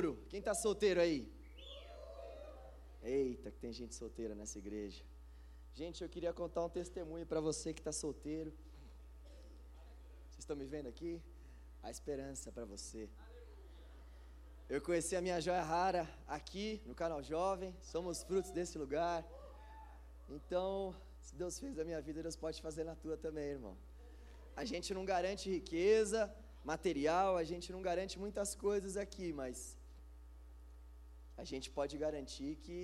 namoro. Quem está solteiro aí? Eita, que tem gente solteira nessa igreja. Gente, eu queria contar um testemunho para você que está solteiro. Vocês estão me vendo aqui? A esperança para você. Eu conheci a minha joia rara aqui no canal Jovem. Somos frutos desse lugar. Então, se Deus fez a minha vida, Deus pode fazer na tua também, irmão. A gente não garante riqueza material, a gente não garante muitas coisas aqui, mas a gente pode garantir que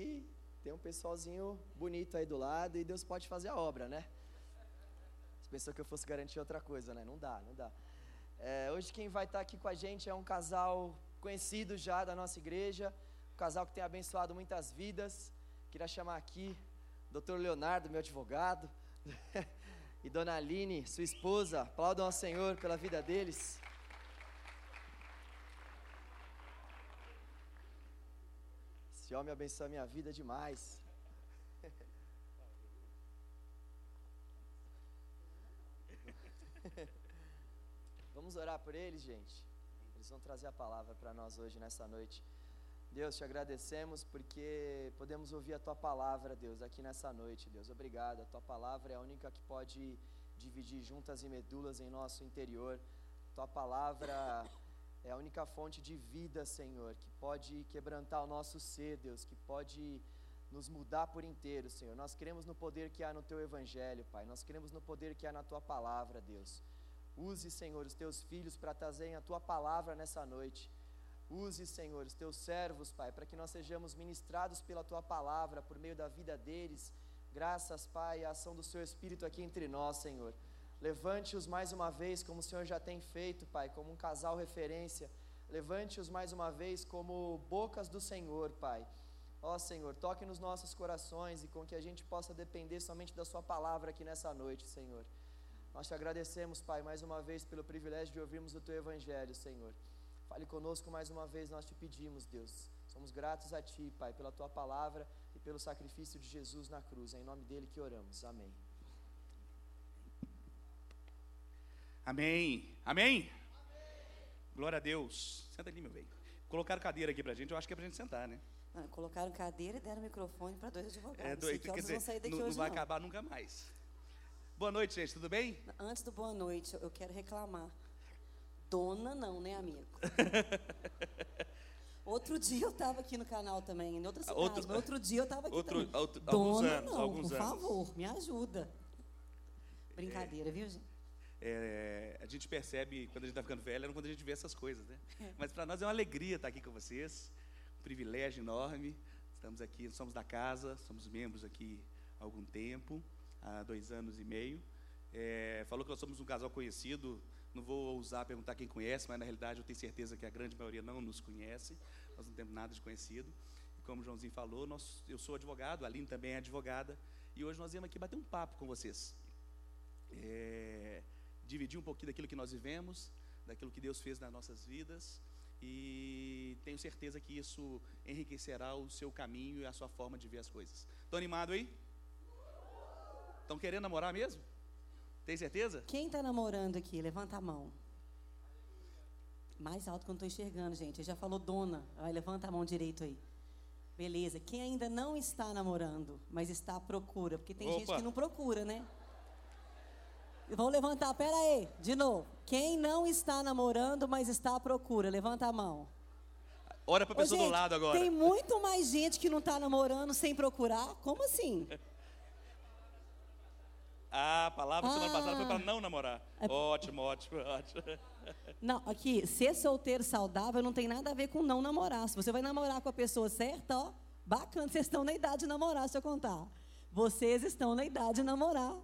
tem um pessoalzinho bonito aí do lado e Deus pode fazer a obra, né? Você pensou que eu fosse garantir outra coisa, né? Não dá, não dá. É, hoje quem vai estar aqui com a gente é um casal conhecido já da nossa igreja, um casal que tem abençoado muitas vidas. Queria chamar aqui Dr. Leonardo, meu advogado, e Dona Aline, sua esposa. Aplaudam ao Senhor pela vida deles. Esse homem abençoa a minha vida demais. Vamos orar por eles, gente. Eles vão trazer a palavra para nós hoje, nessa noite. Deus, te agradecemos porque podemos ouvir a tua palavra, Deus, aqui nessa noite, Deus. Obrigado. A tua palavra é a única que pode dividir juntas e medulas em nosso interior. Tua palavra é a única fonte de vida, Senhor, que pode quebrantar o nosso ser, Deus, que pode nos mudar por inteiro, Senhor. Nós queremos no poder que há no teu evangelho, Pai. Nós queremos no poder que há na tua palavra, Deus. Use, Senhor, os teus filhos para trazerem a tua palavra nessa noite. Use, Senhor, os teus servos, Pai, para que nós sejamos ministrados pela tua palavra por meio da vida deles. Graças, Pai, à ação do seu Espírito aqui entre nós, Senhor. Levante-os mais uma vez, como o Senhor já tem feito, Pai, como um casal referência. Levante-os mais uma vez como bocas do Senhor, Pai. Ó Senhor, toque nos nossos corações e com que a gente possa depender somente da Sua palavra aqui nessa noite, Senhor. Nós te agradecemos, Pai, mais uma vez pelo privilégio de ouvirmos o Teu Evangelho, Senhor. Fale conosco mais uma vez, nós te pedimos, Deus. Somos gratos a Ti, Pai, pela Tua palavra e pelo sacrifício de Jesus na cruz. É em nome dele que oramos. Amém. Amém. Amém. Amém. Glória a Deus. Senta ali, meu bem. Colocaram cadeira aqui pra gente, eu acho que é pra gente sentar, né? Não, colocaram cadeira e deram microfone para dois advogados. É, dois, quer dizer, não, não vai não. acabar nunca mais. Boa noite, gente, tudo bem? Antes do boa noite, eu quero reclamar. Dona não, né, amigo? Outro dia eu estava aqui no canal também, em outra cidade, outro, outro dia eu estava aqui outro, também. Outro, Dona anos, não, por anos. favor, me ajuda. Brincadeira, é. viu, gente? É, a gente percebe quando a gente está ficando velho, é quando a gente vê essas coisas, né? É. Mas para nós é uma alegria estar aqui com vocês, um privilégio enorme. Estamos aqui, somos da casa, somos membros aqui há algum tempo, há dois anos e meio. É, falou que nós somos um casal conhecido. Não vou ousar perguntar quem conhece, mas na realidade eu tenho certeza que a grande maioria não nos conhece. Nós não temos nada de conhecido. E como o Joãozinho falou, nós, eu sou advogado, a Aline também é advogada. E hoje nós viemos aqui bater um papo com vocês. É, dividir um pouquinho daquilo que nós vivemos, daquilo que Deus fez nas nossas vidas, e tenho certeza que isso enriquecerá o seu caminho e a sua forma de ver as coisas. Estão animados aí? Estão querendo namorar mesmo? Tem certeza? Quem está namorando aqui? Levanta a mão. Mais alto que eu não estou enxergando, gente. Ele já falou dona. Aí, levanta a mão direito aí. Beleza. Quem ainda não está namorando, mas está à procura? Porque tem Opa. gente que não procura, né? Vão levantar, pera aí, de novo. Quem não está namorando, mas está à procura, levanta a mão. Olha para a pessoa Ô, gente, do lado agora. Tem muito mais gente que não está namorando sem procurar. Como assim? Ah, a palavra ah, semana passada foi para não namorar. É... Ótimo, ótimo, ótimo. Não, aqui, ser solteiro saudável não tem nada a ver com não namorar. Se você vai namorar com a pessoa certa, ó, bacana, vocês estão na idade de namorar, se eu contar. Vocês estão na idade de namorar.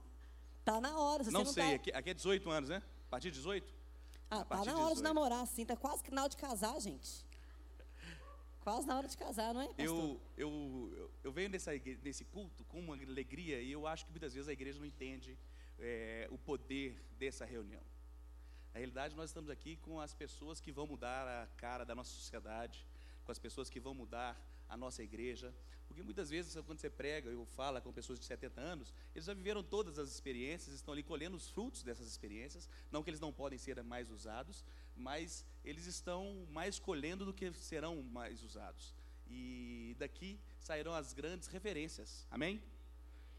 Tá na hora. não, não sei, tá... aqui, aqui, é 18 anos, né? A partir de 18? Ah, tá na hora de, de namorar, sim. Tá quase na hora de casar, gente. Quase na hora de casar, não é, pastor? Eu, eu, eu, eu venho nessa, nesse culto com uma alegria e eu acho que muitas vezes a igreja não entende é, o poder dessa reunião. Na realidade, nós estamos aqui com as pessoas que vão mudar a cara da nossa sociedade, com as pessoas que vão mudar a nossa igreja. Porque muitas vezes, quando você prega ou fala com pessoas de 70 anos, eles já viveram todas as experiências, estão ali colhendo os frutos dessas experiências. Não que eles não podem ser mais usados, mas eles estão mais colhendo do que serão mais usados. E daqui sairão as grandes referências. Amém?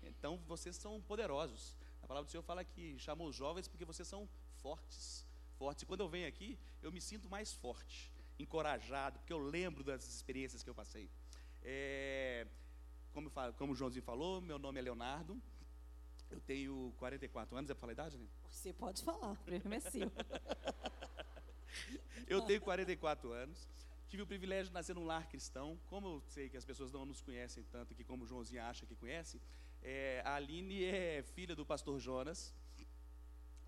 Então vocês são poderosos. A palavra do Senhor fala que chamou os jovens porque vocês são fortes. Fortes. E quando eu venho aqui, eu me sinto mais forte, encorajado, porque eu lembro das experiências que eu passei. É, como, como o Joãozinho falou, meu nome é Leonardo. Eu tenho 44 anos, é para falar a idade? Né? Você pode falar, o é seu. eu tenho 44 anos. Tive o privilégio de nascer num lar cristão. Como eu sei que as pessoas não nos conhecem tanto que como o Joãozinho acha que conhece, é, a Aline é filha do pastor Jonas.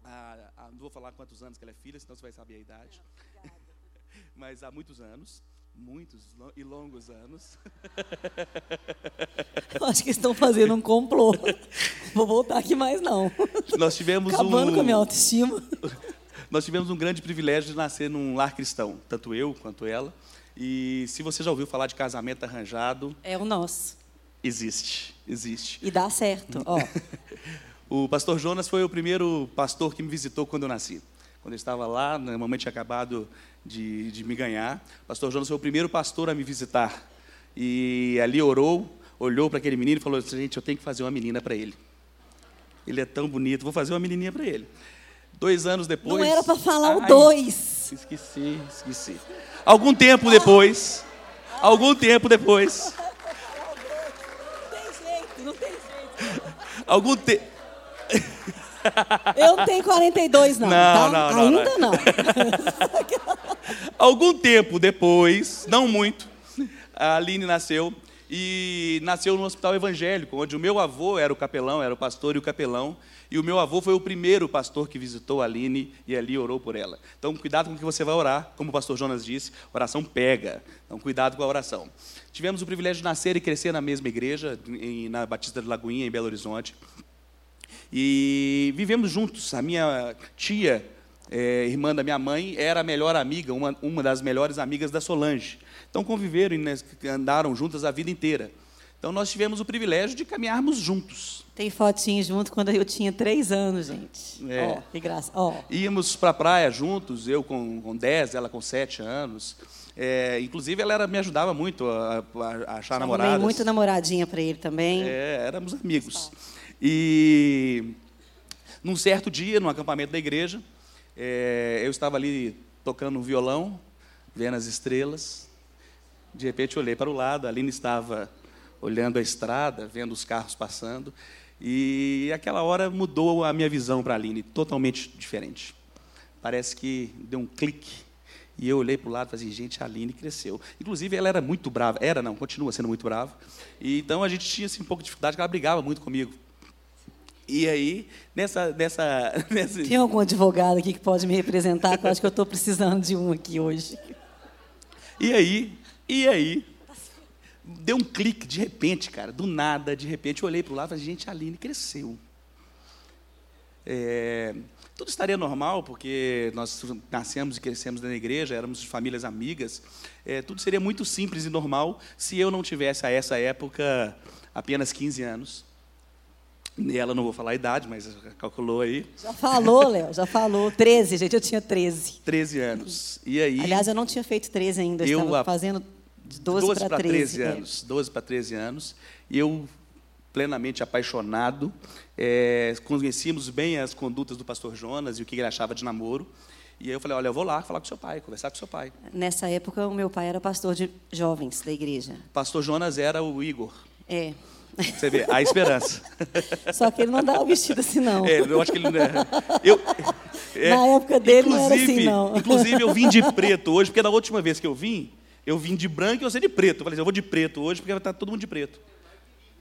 A, a, não vou falar quantos anos que ela é filha, senão você vai saber a idade. Não, Mas há muitos anos, muitos e longos anos. Eu acho que estão fazendo um complô. Vou voltar aqui mais não. Nós tivemos Acabando um, com a minha autoestima. Nós tivemos um grande privilégio de nascer num lar cristão, tanto eu quanto ela. E se você já ouviu falar de casamento arranjado, é o nosso. Existe, existe. E dá certo, ó. o pastor Jonas foi o primeiro pastor que me visitou quando eu nasci. Quando eu estava lá, no momento tinha acabado de, de me ganhar. O pastor Jonas foi o primeiro pastor a me visitar. E ali orou, olhou para aquele menino e falou: Gente, eu tenho que fazer uma menina para ele. Ele é tão bonito, vou fazer uma menininha para ele. Dois anos depois. Não era para falar ai, o dois. Esqueci, esqueci. Algum tempo depois. Algum tempo depois. Algum tempo. Eu não tenho 42, não. Não, tá? não, não Ainda não. não. Algum tempo depois, não muito, a Aline nasceu e nasceu no hospital evangélico, onde o meu avô era o capelão, era o pastor e o capelão. E o meu avô foi o primeiro pastor que visitou a Aline e ali orou por ela. Então, cuidado com o que você vai orar. Como o pastor Jonas disse, oração pega. Então, cuidado com a oração. Tivemos o privilégio de nascer e crescer na mesma igreja, na Batista de Lagoinha, em Belo Horizonte. E vivemos juntos. A minha tia, é, irmã da minha mãe, era a melhor amiga, uma, uma das melhores amigas da Solange. Então, conviveram e andaram juntas a vida inteira. Então, nós tivemos o privilégio de caminharmos juntos. Tem fotinho junto quando eu tinha três anos, gente. É. Oh, que graça. Oh. Íamos para a praia juntos, eu com, com dez, ela com sete anos. É, inclusive, ela era, me ajudava muito a, a achar namoradas. muito namoradinha para ele também. É, éramos amigos. E num certo dia, no acampamento da igreja, é, eu estava ali tocando um violão, vendo as estrelas. De repente, olhei para o lado, a Aline estava olhando a estrada, vendo os carros passando. E aquela hora mudou a minha visão para a Aline, totalmente diferente. Parece que deu um clique. E eu olhei para o lado e falei, assim, gente, a Aline cresceu. Inclusive, ela era muito brava. Era, não, continua sendo muito brava. E, então, a gente tinha assim, um pouco de dificuldade, porque ela brigava muito comigo. E aí, nessa, nessa, nessa... Tem algum advogado aqui que pode me representar? Eu acho que eu estou precisando de um aqui hoje. E aí, e aí, deu um clique de repente, cara, do nada, de repente eu olhei para o lado e falei, gente, a Aline cresceu. É, tudo estaria normal, porque nós nascemos e crescemos na igreja, éramos famílias amigas. É, tudo seria muito simples e normal se eu não tivesse, a essa época, apenas 15 anos. Nela não vou falar a idade, mas calculou aí. Já falou, Léo, já falou. 13, gente, eu tinha 13. 13 anos. E aí. Aliás, eu não tinha feito 13 ainda, eu estava fazendo de 12, 12 para 13, 13 anos. É. 12 para 13 anos. E eu, plenamente apaixonado, é, conhecíamos bem as condutas do pastor Jonas e o que ele achava de namoro. E aí eu falei, olha, eu vou lá falar com seu pai, conversar com seu pai. Nessa época, o meu pai era pastor de jovens da igreja. Pastor Jonas era o Igor. É. Você vê, a esperança. Só que ele não dava o vestido assim, não. É, eu acho que ele não é. Eu, é, Na época dele não era assim, não. Inclusive, eu vim de preto hoje, porque na última vez que eu vim, eu vim de branco e você de preto. Eu falei assim, eu vou de preto hoje porque vai estar todo mundo de preto.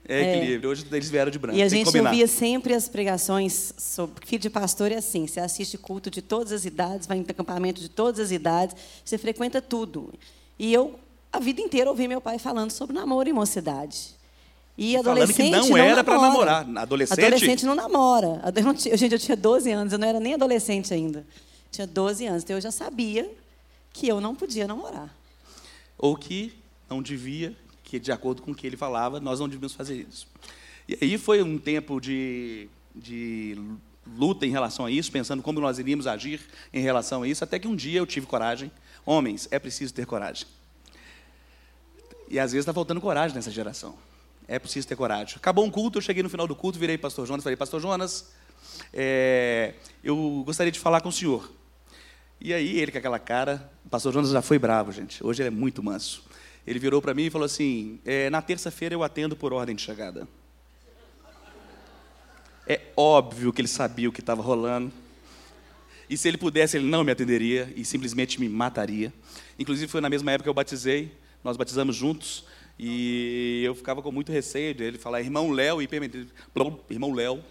É, é equilíbrio. Hoje eles vieram de branco. E a gente ouvia sempre as pregações sobre filho de pastor é assim. Você assiste culto de todas as idades, vai em acampamento de todas as idades, você frequenta tudo. E eu, a vida inteira, ouvi meu pai falando sobre namoro e mocidade. E adolescente Falando que não, não era para namorar. Adolescente? Adolescente não namora. Eu não tinha, gente, eu tinha 12 anos, eu não era nem adolescente ainda. Tinha 12 anos, então eu já sabia que eu não podia namorar ou que não devia, que de acordo com o que ele falava, nós não devíamos fazer isso. E aí foi um tempo de, de luta em relação a isso, pensando como nós iríamos agir em relação a isso, até que um dia eu tive coragem. Homens, é preciso ter coragem. E às vezes está faltando coragem nessa geração. É preciso ter coragem. Acabou um culto, eu cheguei no final do culto, virei pastor Jonas, falei, pastor Jonas, é, eu gostaria de falar com o senhor. E aí, ele com aquela cara, o pastor Jonas já foi bravo, gente. Hoje ele é muito manso. Ele virou para mim e falou assim: é, na terça-feira eu atendo por ordem de chegada. É óbvio que ele sabia o que estava rolando. E se ele pudesse, ele não me atenderia e simplesmente me mataria. Inclusive, foi na mesma época que eu batizei, nós batizamos juntos. E eu ficava com muito receio de ele falar, irmão Léo, e irmão Léo,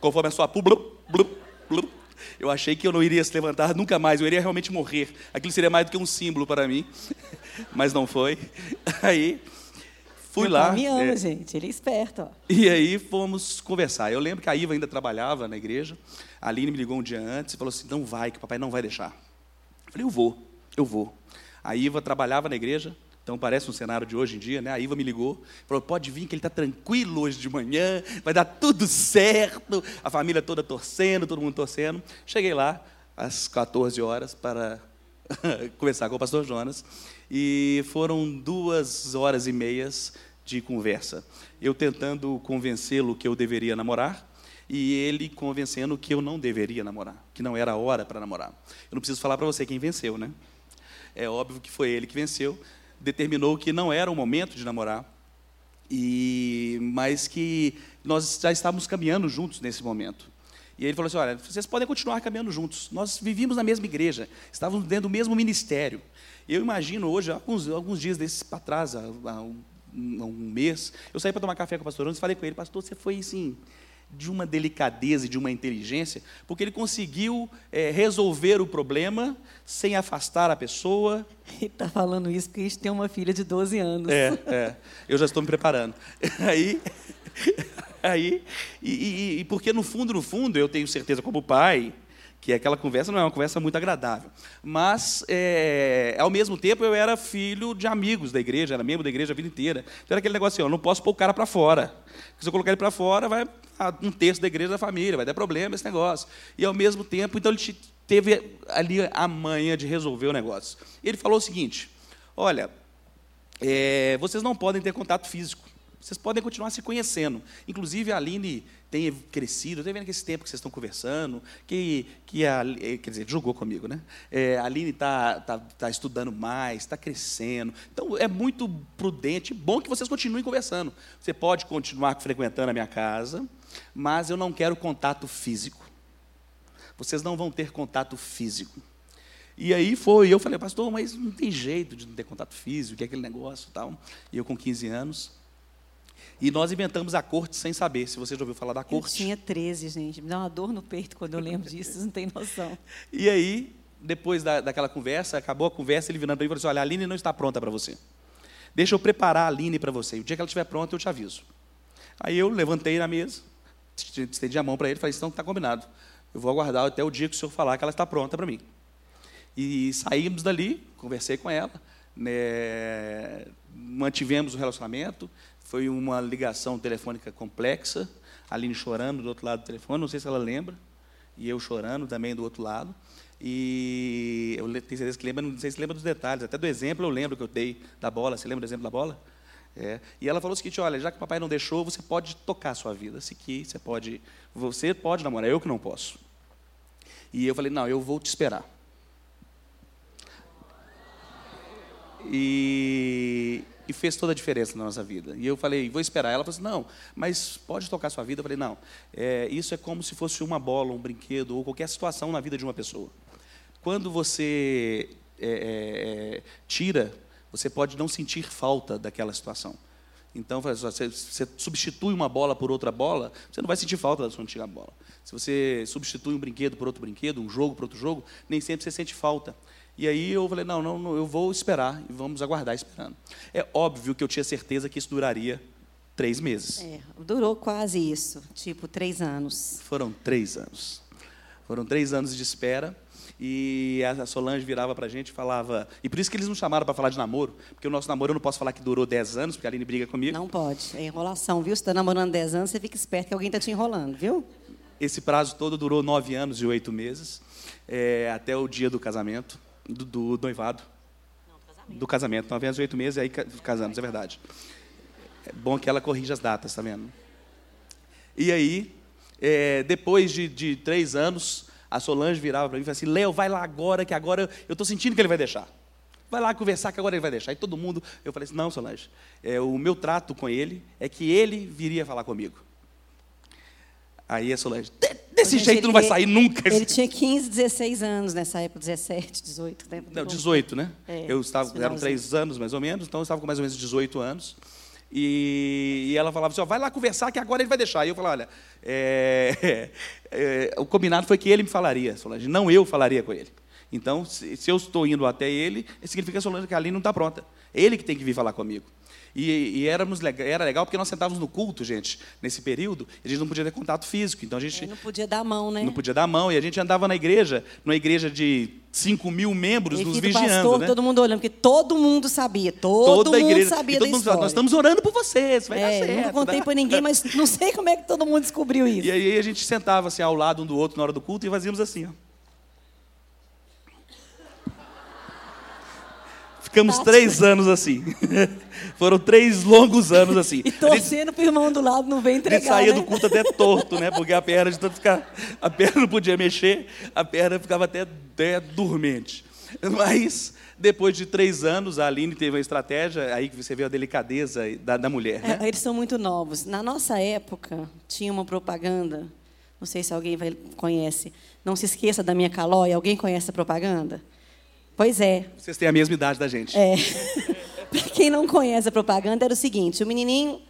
conforme a sua pu, eu achei que eu não iria se levantar nunca mais, eu iria realmente morrer. Aquilo seria mais do que um símbolo para mim, mas não foi. Aí fui Meu lá. me ama, é, gente, ele é esperto. Ó. E aí fomos conversar. Eu lembro que a Iva ainda trabalhava na igreja. A Aline me ligou um dia antes e falou assim: não vai, que o papai não vai deixar. Eu falei: eu vou, eu vou. A Iva trabalhava na igreja, então parece um cenário de hoje em dia, né? A Iva me ligou, falou: pode vir que ele está tranquilo hoje de manhã, vai dar tudo certo. A família toda torcendo, todo mundo torcendo. Cheguei lá às 14 horas para conversar com o pastor Jonas. E foram duas horas e meias de conversa. Eu tentando convencê-lo que eu deveria namorar, e ele convencendo que eu não deveria namorar, que não era a hora para namorar. Eu não preciso falar para você quem venceu, né? É óbvio que foi ele que venceu, determinou que não era o momento de namorar, e mas que nós já estávamos caminhando juntos nesse momento. E ele falou assim: olha, vocês podem continuar caminhando juntos. Nós vivíamos na mesma igreja, estávamos dentro do mesmo ministério. Eu imagino hoje, alguns, alguns dias desses para trás, há, um, um, mês, eu saí para tomar café com o pastor Jonas e falei com ele, pastor, você foi assim, de uma delicadeza e de uma inteligência, porque ele conseguiu é, resolver o problema sem afastar a pessoa. Ele está falando isso porque a gente tem uma filha de 12 anos. É, é. Eu já estou me preparando. Aí, aí e, e, e porque no fundo, no fundo, eu tenho certeza como pai, que aquela conversa não é uma conversa muito agradável. Mas, é, ao mesmo tempo, eu era filho de amigos da igreja, era membro da igreja a vida inteira. Então, era aquele negócio assim, eu não posso pôr o cara para fora. Se eu colocar ele para fora, vai um terço da igreja da família, vai dar problema esse negócio. E, ao mesmo tempo, então, ele teve ali a manha de resolver o negócio. Ele falou o seguinte, olha, é, vocês não podem ter contato físico. Vocês podem continuar se conhecendo. Inclusive, a Aline tem crescido, estou vendo que esse tempo que vocês estão conversando, que, que a, eh, quer dizer, jogou comigo, né? É, a Aline está tá, tá estudando mais, está crescendo. Então, é muito prudente, bom que vocês continuem conversando. Você pode continuar frequentando a minha casa, mas eu não quero contato físico. Vocês não vão ter contato físico. E aí foi, eu falei, pastor, mas não tem jeito de não ter contato físico, que é aquele negócio e tal. E eu com 15 anos, e nós inventamos a corte sem saber. Se você já ouviu falar da corte. Eu tinha 13, gente. Me dá uma dor no peito quando eu lembro disso, vocês não têm noção. E aí, depois da, daquela conversa, acabou a conversa, ele virando para mim e falou assim: Olha, a Aline não está pronta para você. Deixa eu preparar a Aline para você. O dia que ela estiver pronta, eu te aviso. Aí eu levantei na mesa, estendi a mão para ele e falei: Então está combinado. Eu vou aguardar até o dia que o senhor falar que ela está pronta para mim. E saímos dali, conversei com ela, né, mantivemos o relacionamento, foi uma ligação telefônica complexa, a Aline chorando do outro lado do telefone, não sei se ela lembra, e eu chorando também do outro lado. E eu tenho certeza que lembra, não sei se lembra dos detalhes, até do exemplo eu lembro que eu dei da bola. Você lembra do exemplo da bola? É. E ela falou o seguinte: olha, já que o papai não deixou, você pode tocar a sua vida. Se que você pode, você pode namorar, eu que não posso. E eu falei: não, eu vou te esperar. E e fez toda a diferença na nossa vida. E eu falei, vou esperar. Ela falou assim, não, mas pode tocar sua vida? Eu falei, não, é, isso é como se fosse uma bola, um brinquedo, ou qualquer situação na vida de uma pessoa. Quando você é, é, é tira, você pode não sentir falta daquela situação. Então, você, você substitui uma bola por outra bola, você não vai sentir falta da sua antiga bola. Se você substitui um brinquedo por outro brinquedo, um jogo por outro jogo, nem sempre você sente falta. E aí eu falei, não, não, não, eu vou esperar e vamos aguardar esperando. É óbvio que eu tinha certeza que isso duraria três meses. É, durou quase isso, tipo três anos. Foram três anos. Foram três anos de espera. E a Solange virava para a gente e falava. E por isso que eles não chamaram para falar de namoro, porque o nosso namoro eu não posso falar que durou dez anos, porque a Aline briga comigo. Não pode. É enrolação, viu? Você está namorando dez anos, você fica esperto que alguém está te enrolando, viu? esse prazo todo durou nove anos e oito meses, é, até o dia do casamento, do, do noivado. Não, casamento. Do casamento, nove anos e oito meses, aí casamos, é verdade. É bom que ela corrija as datas, tá vendo? E aí, é, depois de, de, três anos, a Solange virava para mim e falava assim: Léo, vai lá agora, que agora eu estou sentindo que ele vai deixar. Vai lá conversar, que agora ele vai deixar. E todo mundo, eu falei assim: não, Solange, é, o meu trato com ele é que ele viria falar comigo. Aí a Solange, desse jeito não vai sair nunca. Ele tinha 15, 16 anos nessa época, 17, 18. Né? Não, 18, né? É, eu estava, eram três anos mais ou menos, então eu estava com mais ou menos 18 anos. E, ela falava assim: ó, vai lá conversar que agora ele vai deixar. E eu falava: olha, é, é, o combinado foi que ele me falaria, Solange, não eu falaria com ele. Então, se, se eu estou indo até ele, significa que Solange que ali não está pronta. Ele que tem que vir falar comigo. E, e éramos, era legal porque nós sentávamos no culto, gente, nesse período, e a gente não podia ter contato físico. Então a gente. É, não podia dar mão, né? Não podia dar mão. E a gente andava na igreja, numa igreja de 5 mil membros, nos vigiando. Pastor, né? Todo mundo olhando, porque todo mundo sabia. Todo Toda mundo igreja, sabia todo da mundo, história. Nós estamos orando por vocês, vai é, dar certo. Nunca contei tá? para ninguém, mas não sei como é que todo mundo descobriu isso. E aí a gente sentava assim ao lado um do outro na hora do culto e fazíamos assim, ó. Ficamos Tática. três anos assim. Foram três longos anos assim. E torcendo para o irmão do lado não vem entregar. Ele saía né? do culto até torto, né? Porque a perna de tanto ficar. A perna não podia mexer, a perna ficava até, até dormente. Mas, depois de três anos, a Aline teve uma estratégia, aí que você vê a delicadeza da, da mulher. Né? É, eles são muito novos. Na nossa época, tinha uma propaganda, não sei se alguém vai, conhece. Não se esqueça da minha calóia. Alguém conhece a propaganda? Pois é. Vocês têm a mesma idade da gente. É. Para quem não conhece a propaganda, era o seguinte: o menininho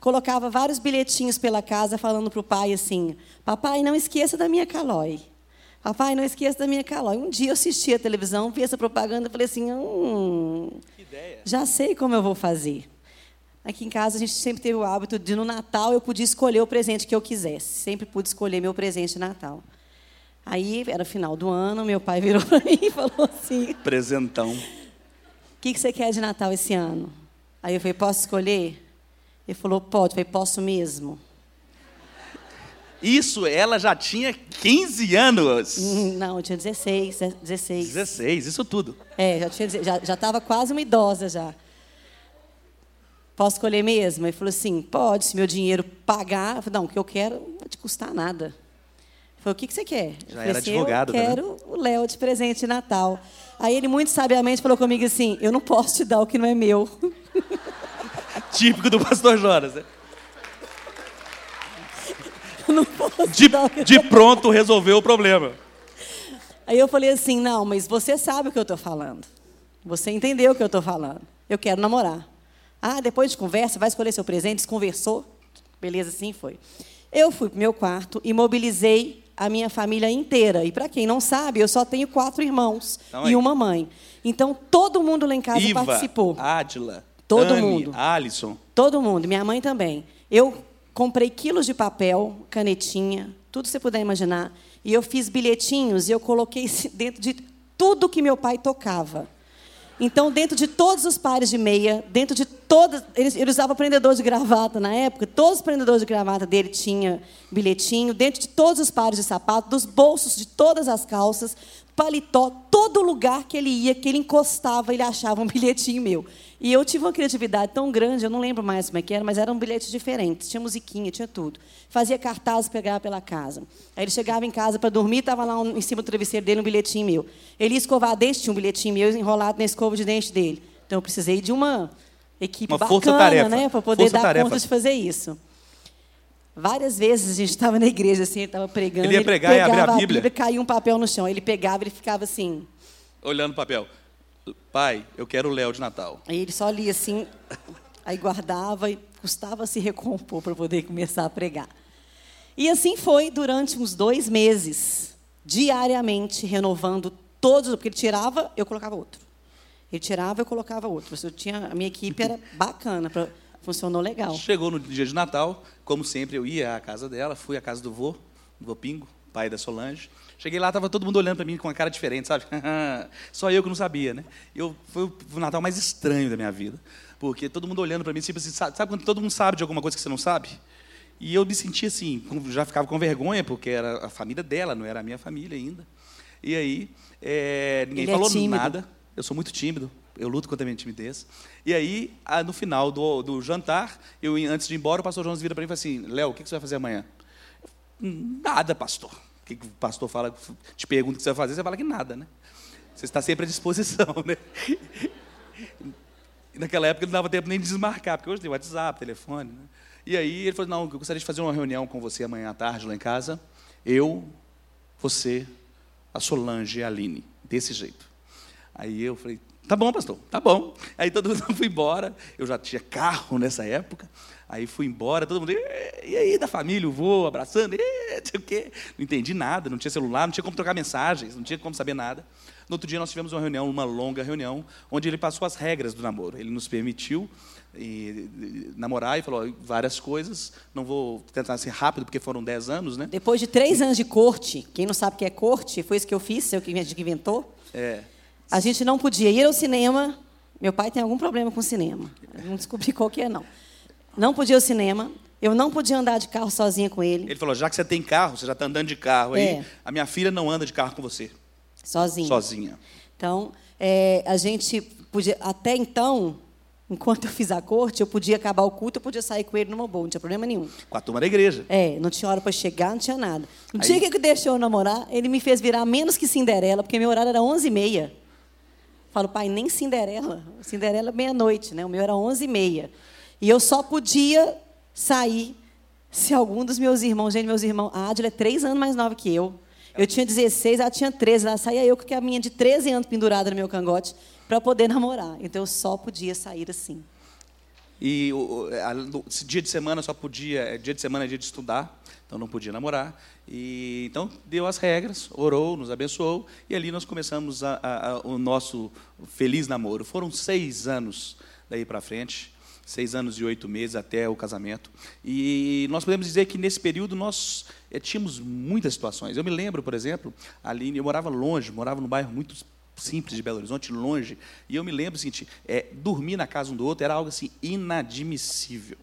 colocava vários bilhetinhos pela casa falando para o pai assim: Papai, não esqueça da minha calói. Papai, não esqueça da minha calói. Um dia eu assisti a televisão, vi essa propaganda e falei assim: hum, já sei como eu vou fazer. Aqui em casa a gente sempre teve o hábito de no Natal eu podia escolher o presente que eu quisesse. Sempre pude escolher meu presente de Natal. Aí era final do ano, meu pai virou para mim e falou assim: Presentão. O que, que você quer de Natal esse ano? Aí eu falei: Posso escolher? Ele falou: Pode. Eu falei: Posso mesmo? Isso, ela já tinha 15 anos. Não, eu tinha 16, 16. 16, isso tudo. É, já tinha já já estava quase uma idosa já. Posso escolher mesmo? Ele falou assim: pode, se meu dinheiro pagar. Eu falei, não, o que eu quero não vai te custar nada. Falei, o que, que você quer? Já era assim, advogado, Eu né? quero o Léo de presente de Natal. Aí ele, muito sabiamente, falou comigo assim: Eu não posso te dar o que não é meu. Típico do pastor Jonas, né? Eu não posso de, dar o que de pronto resolveu o problema. Aí eu falei assim: Não, mas você sabe o que eu estou falando. Você entendeu o que eu estou falando. Eu quero namorar. Ah, depois de conversa, vai escolher seu presente, desconversou. Beleza, sim foi. Eu fui para o meu quarto e mobilizei a minha família inteira. E para quem não sabe, eu só tenho quatro irmãos então, e uma mãe. Então todo mundo lá em casa Iva, participou. Ádila, todo Anne, mundo. Alisson. Todo mundo, minha mãe também. Eu comprei quilos de papel, canetinha, tudo que você puder imaginar, e eu fiz bilhetinhos e eu coloquei dentro de tudo que meu pai tocava. Então, dentro de todos os pares de meia, dentro de todas. Ele, ele usava prendedor de gravata na época, todos os prendedores de gravata dele tinham bilhetinho, dentro de todos os pares de sapato, dos bolsos de todas as calças, paletó, todo lugar que ele ia, que ele encostava, ele achava um bilhetinho meu. E eu tive uma criatividade tão grande, eu não lembro mais como é que era, mas eram bilhetes diferentes. Tinha musiquinha, tinha tudo. Fazia cartazes, pegava pela casa. Aí ele chegava em casa para dormir, estava lá em cima do travesseiro dele um bilhetinho meu. Ele ia escovar dente, tinha um bilhetinho meu enrolado na escova de dente dele. Então eu precisei de uma equipe uma bacana, né, para poder dar conta de fazer isso. Várias vezes a gente estava na igreja assim, ele estava pregando, ele ia pregar e abrir a Bíblia. Bíblia, caía um papel no chão, ele pegava, ele ficava assim, olhando o papel. Pai, eu quero o Léo de Natal. Aí ele só lia assim, aí guardava e custava se recompor para poder começar a pregar. E assim foi durante uns dois meses, diariamente renovando todos, porque ele tirava, eu colocava outro. Ele tirava, eu colocava outro. Eu tinha, a minha equipe era bacana, pra, funcionou legal. Chegou no dia de Natal, como sempre, eu ia à casa dela, fui à casa do vô, do vô Pingo, pai da Solange. Cheguei lá, estava todo mundo olhando para mim com uma cara diferente, sabe? Só eu que não sabia, né? Eu, foi o Natal mais estranho da minha vida. Porque todo mundo olhando para mim, tipo assim, sabe, sabe quando todo mundo sabe de alguma coisa que você não sabe? E eu me sentia assim, já ficava com vergonha, porque era a família dela, não era a minha família ainda. E aí, é, ninguém Ele é falou é nada. Eu sou muito tímido, eu luto contra a minha timidez. E aí, no final do, do jantar, eu antes de ir embora, o pastor Jonas vira para mim e fala assim: Léo, o que você vai fazer amanhã? Nada, pastor. O que o pastor fala, te pergunta o que você vai fazer, você fala que nada, né? Você está sempre à disposição, né? Naquela época não dava tempo nem de desmarcar, porque hoje tem WhatsApp, telefone. Né? E aí ele falou: Não, eu gostaria de fazer uma reunião com você amanhã à tarde lá em casa. Eu, você, a Solange e a Aline. Desse jeito. Aí eu falei: Tá bom, pastor, tá bom. Aí todo mundo foi embora. Eu já tinha carro nessa época. Aí fui embora, todo mundo, e aí, da família, o vô, abraçando, e sei o quê. Não entendi nada, não tinha celular, não tinha como trocar mensagens, não tinha como saber nada. No outro dia nós tivemos uma reunião, uma longa reunião, onde ele passou as regras do namoro. Ele nos permitiu e, e, namorar e falou várias coisas. Não vou tentar ser rápido, porque foram dez anos, né? Depois de três anos de corte, quem não sabe o que é corte, foi isso que eu fiz, seu que inventou. É. A gente não podia ir ao cinema. Meu pai tem algum problema com cinema. não descobri qual que é, não não podia ir ao cinema, eu não podia andar de carro sozinha com ele. Ele falou: já que você tem carro, você já está andando de carro aí, é. a minha filha não anda de carro com você. Sozinha. Sozinha. Então, é, a gente podia, até então, enquanto eu fiz a corte, eu podia acabar o culto, eu podia sair com ele numa boa, não tinha problema nenhum. Com a turma da igreja. É, não tinha hora para chegar, não tinha nada. No aí... dia que ele deixou eu namorar, ele me fez virar menos que Cinderela, porque meu horário era 11h30. Falo, pai, nem Cinderela. Cinderela meia-noite, né? O meu era 11h30. E eu só podia sair se algum dos meus irmãos, gente, meus irmãos, a Adila é três anos mais nova que eu. Eu tinha 16, ela tinha 13. Ela saía eu com a minha de 13 anos pendurada no meu cangote para poder namorar. Então eu só podia sair assim. E o, a, dia de semana só podia, é, dia de semana é dia de estudar, então não podia namorar. E então deu as regras, orou, nos abençoou e ali nós começamos a, a, o nosso feliz namoro. Foram seis anos daí para frente seis anos e oito meses até o casamento. E nós podemos dizer que nesse período nós é, tínhamos muitas situações. Eu me lembro, por exemplo, ali eu morava longe, morava num bairro muito simples de Belo Horizonte, longe, e eu me lembro seguinte, é, dormir na casa um do outro era algo assim inadmissível.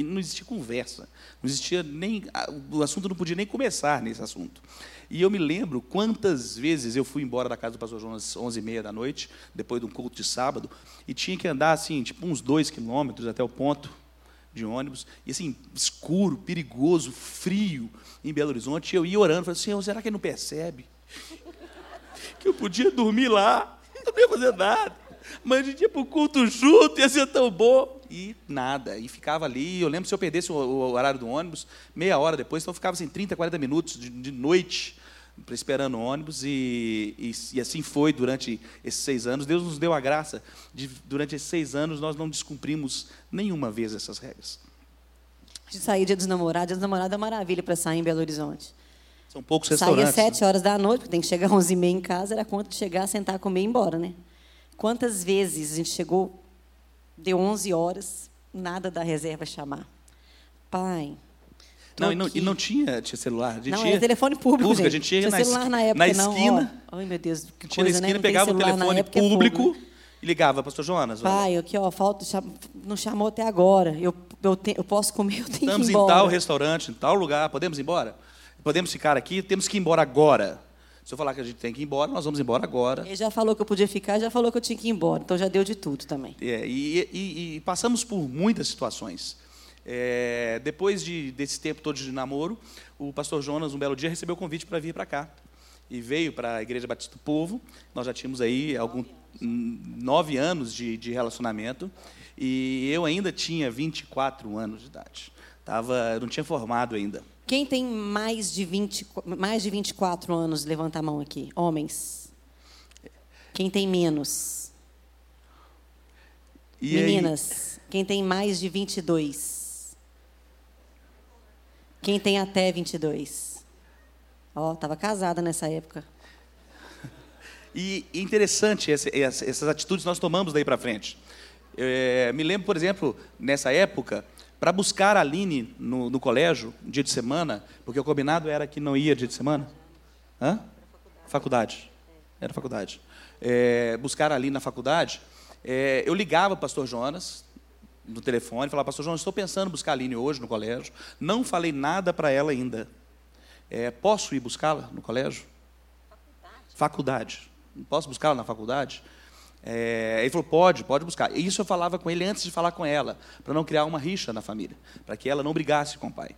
E não existia conversa, não existia nem o assunto não podia nem começar nesse assunto. E eu me lembro quantas vezes eu fui embora da casa do pastor Jonas às 11h30 da noite, depois de um culto de sábado, e tinha que andar assim, tipo uns dois quilômetros até o ponto de ônibus, e assim, escuro, perigoso, frio em Belo Horizonte. E eu ia orando, falei, Senhor, será que ele não percebe? Que eu podia dormir lá, não ia fazer nada. Mas a gente ia para o culto junto, ia ser tão bom. E nada, e ficava ali. Eu lembro se eu perdesse o, o horário do ônibus, meia hora depois, então ficava assim, 30, 40 minutos de, de noite esperando o ônibus, e, e, e, assim foi durante esses seis anos. Deus nos deu a graça de, durante esses seis anos, nós não descumprimos nenhuma vez essas regras. De sair dia dos namorados, dia dos namorados é maravilha para sair em Belo Horizonte. São poucos restaurantes. Saía sete né? horas da noite, porque tem que chegar às onze e meia em casa, era conta de chegar, sentar, comer e ir embora, né? Quantas vezes a gente chegou, deu onze horas, nada da reserva chamar. Pai, não, e não, e não, tinha, tinha celular. Gente não, tinha, era telefone público. público a gente tinha na, celular na, época, na esquina. Não, Ai, meu Deus. Que tinha coisa, na esquina, né? pegava o telefone público é e ligava, pastor Jonas. Pai, aqui, ó, falta, não chamou até agora. Eu, eu, te, eu posso comer, eu tenho Estamos que ir embora. em tal restaurante, em tal lugar, podemos ir embora? Podemos ficar aqui, temos que ir embora agora. Se eu falar que a gente tem que ir embora, nós vamos embora agora. Ele já falou que eu podia ficar, já falou que eu tinha que ir embora. Então já deu de tudo também. É, e, e, e passamos por muitas situações. É, depois de, desse tempo todo de namoro, o pastor Jonas, um belo dia, recebeu o convite para vir para cá. E veio para a Igreja Batista do Povo. Nós já tínhamos aí algum, nove anos de, de relacionamento. E eu ainda tinha 24 anos de idade. Tava, não tinha formado ainda. Quem tem mais de, 20, mais de 24 anos, levanta a mão aqui. Homens. Quem tem menos? E Meninas. Aí? Quem tem mais de 22? Quem tem até 22? Ó, oh, estava casada nessa época. E interessante essa, essas atitudes nós tomamos daí para frente. É, me lembro, por exemplo, nessa época, para buscar a Aline no, no, colégio, dia de semana, porque o combinado era que não ia dia de semana. Hã? Faculdade. Era faculdade. É, buscar a Aline na faculdade, é, eu ligava para o pastor Jonas, no telefone falava, pastor João, estou pensando em buscar a Aline hoje no colégio. Não falei nada para ela ainda. É, posso ir buscá-la no colégio? Faculdade. Faculdade. Posso buscá-la na faculdade? É, ele falou, pode, pode buscar. E isso eu falava com ele antes de falar com ela, para não criar uma rixa na família, para que ela não brigasse com o pai.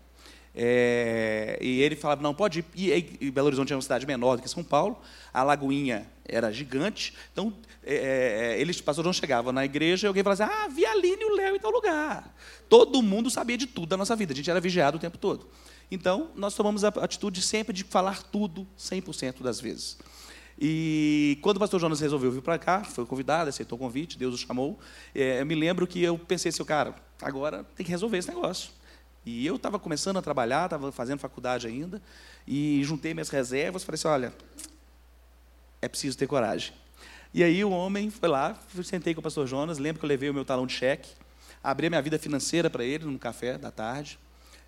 É, e ele falava, não, pode ir. E, Belo Horizonte é uma cidade menor do que São Paulo, a Lagoinha era gigante, então é, é, é eles, pastor João chegava na igreja e alguém falava assim, ah, vi a Aline e o Léo em tal lugar. Todo mundo sabia de tudo da nossa vida, a gente era vigiado o tempo todo. Então, nós tomamos a atitude sempre de falar tudo 100% das vezes. E quando o pastor Jonas resolveu vir para cá, foi convidado, aceitou o convite, Deus o chamou. É, eu me lembro que eu pensei assim, cara, agora tem que resolver esse negócio. E eu estava começando a trabalhar, estava fazendo faculdade ainda, e juntei minhas reservas, falei assim, olha, é preciso ter coragem. E aí o homem foi lá, sentei com o pastor Jonas, lembro que eu levei o meu talão de cheque, abri a minha vida financeira para ele no café da tarde,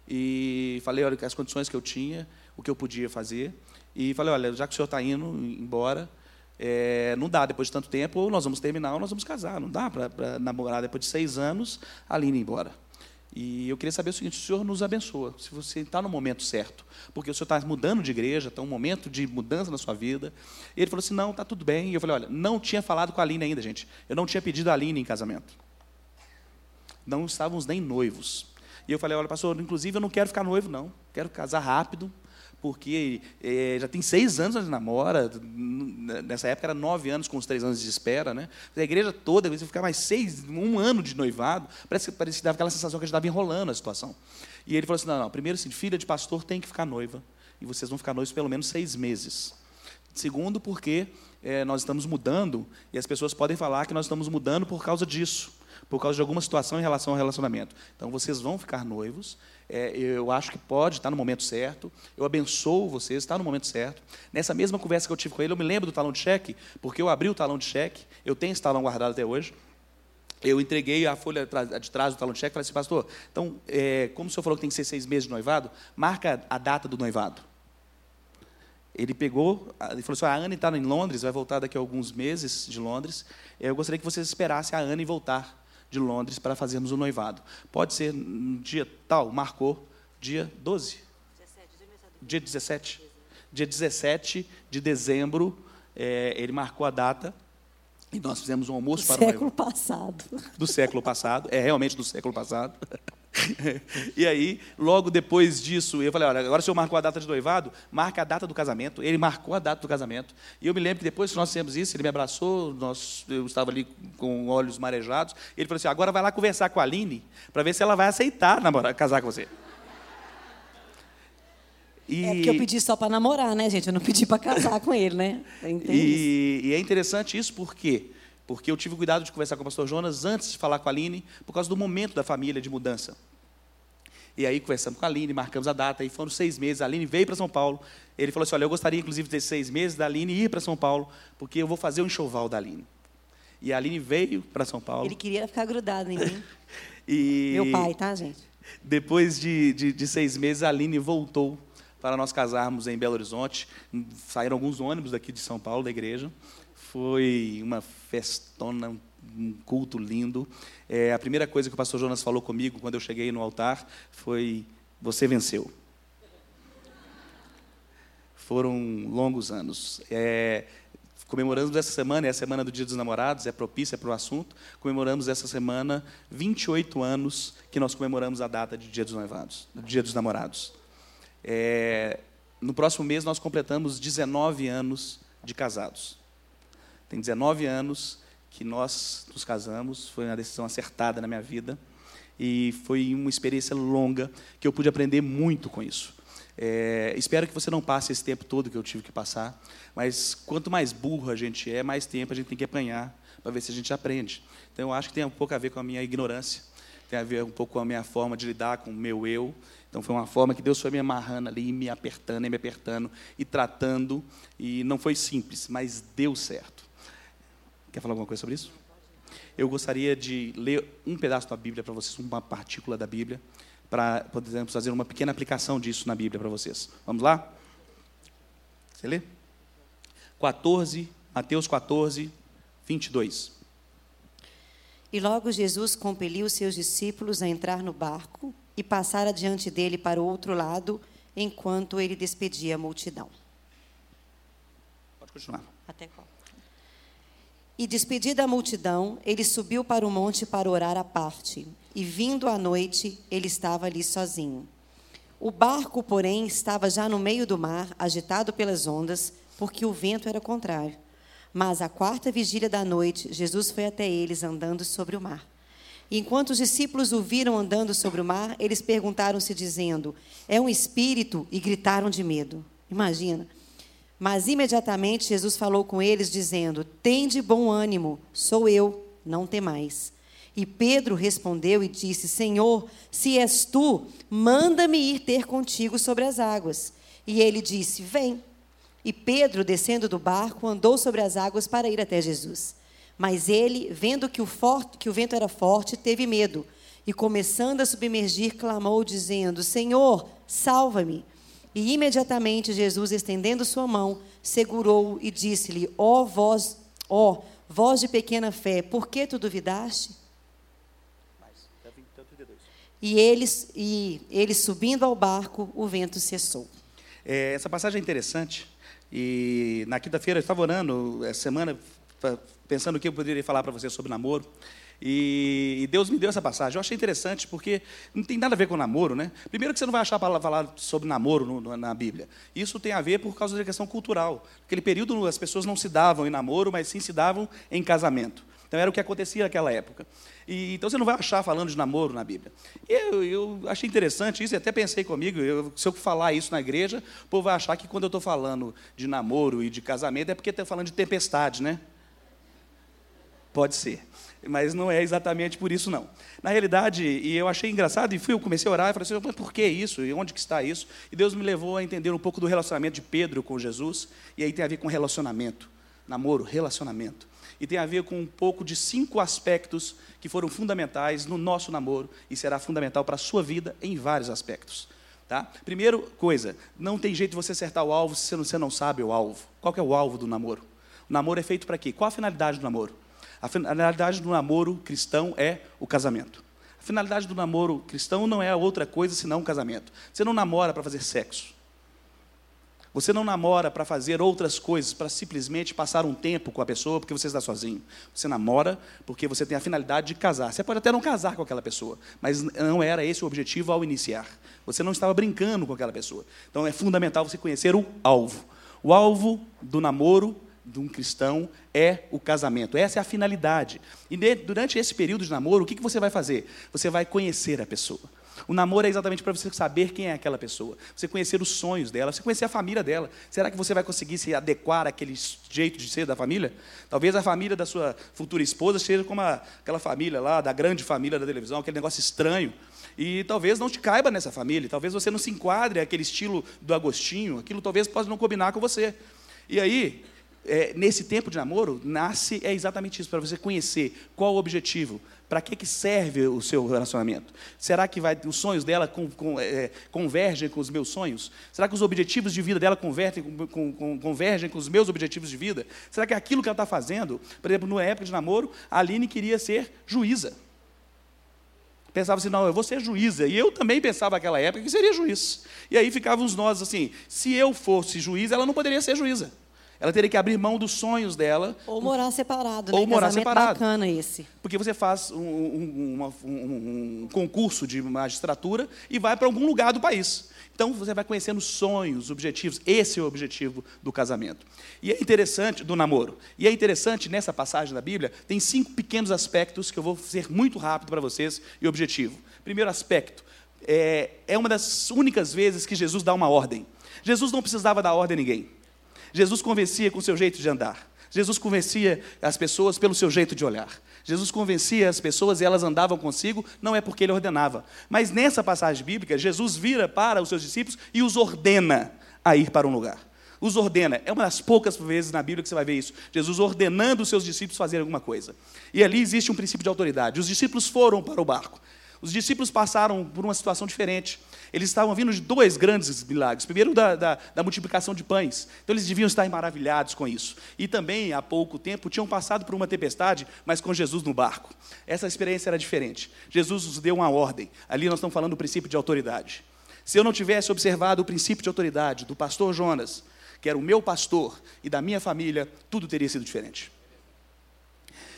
e falei olha, as condições que eu tinha, o que eu podia fazer. E falei, olha, já que o senhor está indo embora, é, não dá, depois de tanto tempo, nós vamos terminar ou nós vamos casar. Não dá para namorar depois de seis anos, a Aline ir embora. E eu queria saber o seguinte: o senhor nos abençoa, se você está no momento certo, porque o senhor está mudando de igreja, está um momento de mudança na sua vida. E ele falou assim: não, está tudo bem. E eu falei: olha, não tinha falado com a Aline ainda, gente. Eu não tinha pedido a Aline em casamento. Não estávamos nem noivos. E eu falei: olha, pastor, inclusive eu não quero ficar noivo, não. Quero casar rápido, porque é, já tem seis anos de namora, nessa época era nove anos com os três anos de espera, né? A igreja toda, você ficar mais seis, um ano de noivado, parece que, parece que dava aquela sensação que a gente estava enrolando a situação. E ele falou assim, não, não, primeiro assim, filha de pastor tem que ficar noiva, e vocês vão ficar noivos pelo menos seis meses. Segundo, porque é, nós estamos mudando, e as pessoas podem falar que nós estamos mudando por causa disso, por causa de alguma situação em relação ao relacionamento. Então, vocês vão ficar noivos, é, eu acho que pode, está no momento certo. Eu abençoo vocês, está no momento certo. Nessa mesma conversa que eu tive com ele, eu me lembro do talão de cheque, porque eu abri o talão de cheque, eu tenho esse talão guardado até hoje. Eu entreguei a folha de trás do talão de cheque e falei assim, pastor, então, é, como o senhor falou que tem que ser seis meses de noivado, marca a data do noivado. Ele pegou, ele falou assim: a Anne está em Londres, vai voltar daqui a alguns meses de Londres. Eu gostaria que vocês esperassem a Anne voltar de Londres para fazermos o noivado. Pode ser no dia tal, marcou dia 12. 17, dia 17. Dia 17 de dezembro, é, ele marcou a data e nós fizemos um almoço do para o século passado. Do século passado, é realmente do século passado. e aí, logo depois disso, eu falei, olha, agora o senhor marcou a data de noivado, marca a data do casamento. Ele marcou a data do casamento. E eu me lembro que depois que nós fizemos isso, ele me abraçou, nós, eu estava ali com olhos marejados. Ele falou assim, agora vai lá conversar com a Aline, para ver se ela vai aceitar namorar, casar com você. E... É porque eu pedi só para namorar, né, gente? Eu não pedi para casar com ele, né? E, e, é interessante isso porque porque eu tive cuidado de conversar com o pastor Jonas antes de falar com a Aline, por causa do momento da família de mudança. E aí conversamos com a Aline, marcamos a data, e foram seis meses. A Aline veio para São Paulo. Ele falou assim: Olha, eu gostaria inclusive de ter seis meses da Aline ir para São Paulo, porque eu vou fazer o um enxoval da Aline. E a Aline veio para São Paulo. Ele queria ficar grudado em mim. e Meu pai, tá, gente? Depois de, de, de seis meses, a Aline voltou para nós casarmos em Belo Horizonte. Saíram alguns ônibus daqui de São Paulo, da igreja. Foi uma festona, um culto lindo. É, a primeira coisa que o pastor Jonas falou comigo quando eu cheguei no altar foi: Você venceu. Foram longos anos. É, comemoramos essa semana, é a semana do Dia dos Namorados, é propícia para o assunto. Comemoramos essa semana 28 anos que nós comemoramos a data de Dia dos Noivados, do Dia dos Namorados. É, no próximo mês nós completamos 19 anos de casados. Tem 19 anos que nós nos casamos, foi uma decisão acertada na minha vida e foi uma experiência longa que eu pude aprender muito com isso. É, espero que você não passe esse tempo todo que eu tive que passar, mas quanto mais burro a gente é, mais tempo a gente tem que apanhar para ver se a gente aprende. Então, eu acho que tem um pouco a ver com a minha ignorância, tem a ver um pouco com a minha forma de lidar com o meu eu. Então, foi uma forma que Deus foi me amarrando ali, me apertando, e me apertando, e tratando, e não foi simples, mas deu certo. Quer falar alguma coisa sobre isso? Eu gostaria de ler um pedaço da Bíblia para vocês, uma partícula da Bíblia, para podermos fazer uma pequena aplicação disso na Bíblia para vocês. Vamos lá? Você lê? 14, Mateus 14, 22. E logo Jesus compeliu seus discípulos a entrar no barco e passar adiante dele para o outro lado, enquanto ele despedia a multidão. Pode continuar. Até qual? E despedida a multidão, ele subiu para o monte para orar à parte. E vindo à noite, ele estava ali sozinho. O barco, porém, estava já no meio do mar, agitado pelas ondas, porque o vento era contrário. Mas à quarta vigília da noite, Jesus foi até eles andando sobre o mar. E enquanto os discípulos o viram andando sobre o mar, eles perguntaram-se, dizendo: É um espírito? E gritaram de medo. Imagina. Mas imediatamente Jesus falou com eles, dizendo: Tende bom ânimo, sou eu, não temais. E Pedro respondeu e disse: Senhor, se és tu, manda-me ir ter contigo sobre as águas. E ele disse: Vem. E Pedro, descendo do barco, andou sobre as águas para ir até Jesus. Mas ele, vendo que o, forte, que o vento era forte, teve medo. E começando a submergir, clamou, dizendo: Senhor, salva-me. E imediatamente Jesus, estendendo sua mão, segurou-o e disse-lhe: Ó oh, voz, ó oh, voz de pequena fé, por que tu duvidaste? E eles, e eles subindo ao barco, o vento cessou. É, essa passagem é interessante. E na quinta-feira eu estava orando, essa semana, pensando o que eu poderia falar para você sobre namoro. E, Deus me deu essa passagem. Eu achei interessante porque não tem nada a ver com namoro, né? Primeiro que você não vai achar para falar sobre namoro no, na Bíblia. Isso tem a ver por causa da questão cultural. Naquele período as pessoas não se davam em namoro, mas sim se davam em casamento. Então era o que acontecia naquela época. E, então você não vai achar falando de namoro na Bíblia. Eu, eu achei interessante isso, e até pensei comigo, eu, se eu falar isso na igreja, o povo vai achar que quando eu estou falando de namoro e de casamento é porque estou falando de tempestade, né? Pode ser. Mas não é exatamente por isso, não. Na realidade, e eu achei engraçado, e fui, eu comecei a orar, e falei assim, mas por que isso? E onde que está isso? E Deus me levou a entender um pouco do relacionamento de Pedro com Jesus, e aí tem a ver com relacionamento. Namoro, relacionamento. E tem a ver com um pouco de cinco aspectos que foram fundamentais no nosso namoro e será fundamental para a sua vida em vários aspectos. Tá? Primeiro coisa, não tem jeito de você acertar o alvo se você não sabe o alvo. Qual é o alvo do namoro? O namoro é feito para quê? Qual a finalidade do namoro? A finalidade do namoro cristão é o casamento. A finalidade do namoro cristão não é outra coisa senão o casamento. Você não namora para fazer sexo. Você não namora para fazer outras coisas, para simplesmente passar um tempo com a pessoa porque você está sozinho. Você namora porque você tem a finalidade de casar. Você pode até não casar com aquela pessoa, mas não era esse o objetivo ao iniciar. Você não estava brincando com aquela pessoa. Então é fundamental você conhecer o alvo. O alvo do namoro de um cristão é o casamento. Essa é a finalidade. E durante esse período de namoro, o que você vai fazer? Você vai conhecer a pessoa. O namoro é exatamente para você saber quem é aquela pessoa, você conhecer os sonhos dela, você conhecer a família dela. Será que você vai conseguir se adequar àquele jeito de ser da família? Talvez a família da sua futura esposa seja como a, aquela família lá, da grande família da televisão, aquele negócio estranho. E talvez não te caiba nessa família, talvez você não se enquadre aquele estilo do Agostinho, aquilo talvez possa não combinar com você. E aí, é, nesse tempo de namoro, nasce é exatamente isso, para você conhecer qual o objetivo, para que, que serve o seu relacionamento? Será que vai, os sonhos dela com, com, é, convergem com os meus sonhos? Será que os objetivos de vida dela convertem, com, convergem com os meus objetivos de vida? Será que é aquilo que ela está fazendo, por exemplo, na época de namoro, a Aline queria ser juíza. Pensava assim, não, eu vou ser juíza. E eu também pensava naquela época que seria juiz. E aí ficávamos nós assim, se eu fosse juiz, ela não poderia ser juíza. Ela teria que abrir mão dos sonhos dela. Ou morar separado, né? Ou morar Casamento separado. bacana esse. Porque você faz um, um, uma, um, um concurso de magistratura e vai para algum lugar do país. Então você vai conhecendo sonhos, objetivos. Esse é o objetivo do casamento. E é interessante do namoro. E é interessante nessa passagem da Bíblia tem cinco pequenos aspectos que eu vou ser muito rápido para vocês e objetivo. Primeiro aspecto é, é uma das únicas vezes que Jesus dá uma ordem. Jesus não precisava dar ordem a ninguém. Jesus convencia com seu jeito de andar. Jesus convencia as pessoas pelo seu jeito de olhar. Jesus convencia as pessoas e elas andavam consigo, não é porque ele ordenava. Mas nessa passagem bíblica, Jesus vira para os seus discípulos e os ordena a ir para um lugar. Os ordena. É uma das poucas vezes na Bíblia que você vai ver isso. Jesus ordenando os seus discípulos fazerem alguma coisa. E ali existe um princípio de autoridade. Os discípulos foram para o barco. Os discípulos passaram por uma situação diferente. Eles estavam vindo de dois grandes milagres. Primeiro, da, da, da, multiplicação de pães. Então, eles deviam estar maravilhados com isso. E também, há pouco tempo, tinham passado por uma tempestade, mas com Jesus no barco. Essa experiência era diferente. Jesus nos deu uma ordem. Ali nós estamos falando do princípio de autoridade. Se eu não tivesse observado o princípio de autoridade do pastor Jonas, que era o meu pastor, e da minha família, tudo teria sido diferente.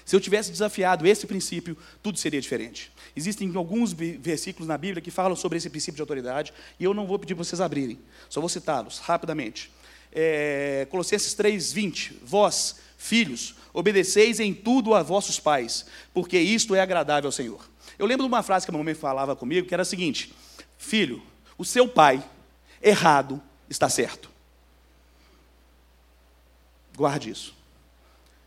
Se eu tivesse desafiado esse princípio, tudo seria diferente. Existem alguns versículos na Bíblia que falam sobre esse princípio de autoridade, e eu não vou pedir para vocês abrirem, só vou citá-los rapidamente. É, Colossenses 3, 20. Vós, filhos, obedeceis em tudo a vossos pais, porque isto é agradável ao Senhor. Eu lembro de uma frase que a mamãe falava comigo, que era a seguinte: Filho, o seu pai, errado, está certo. Guarde isso.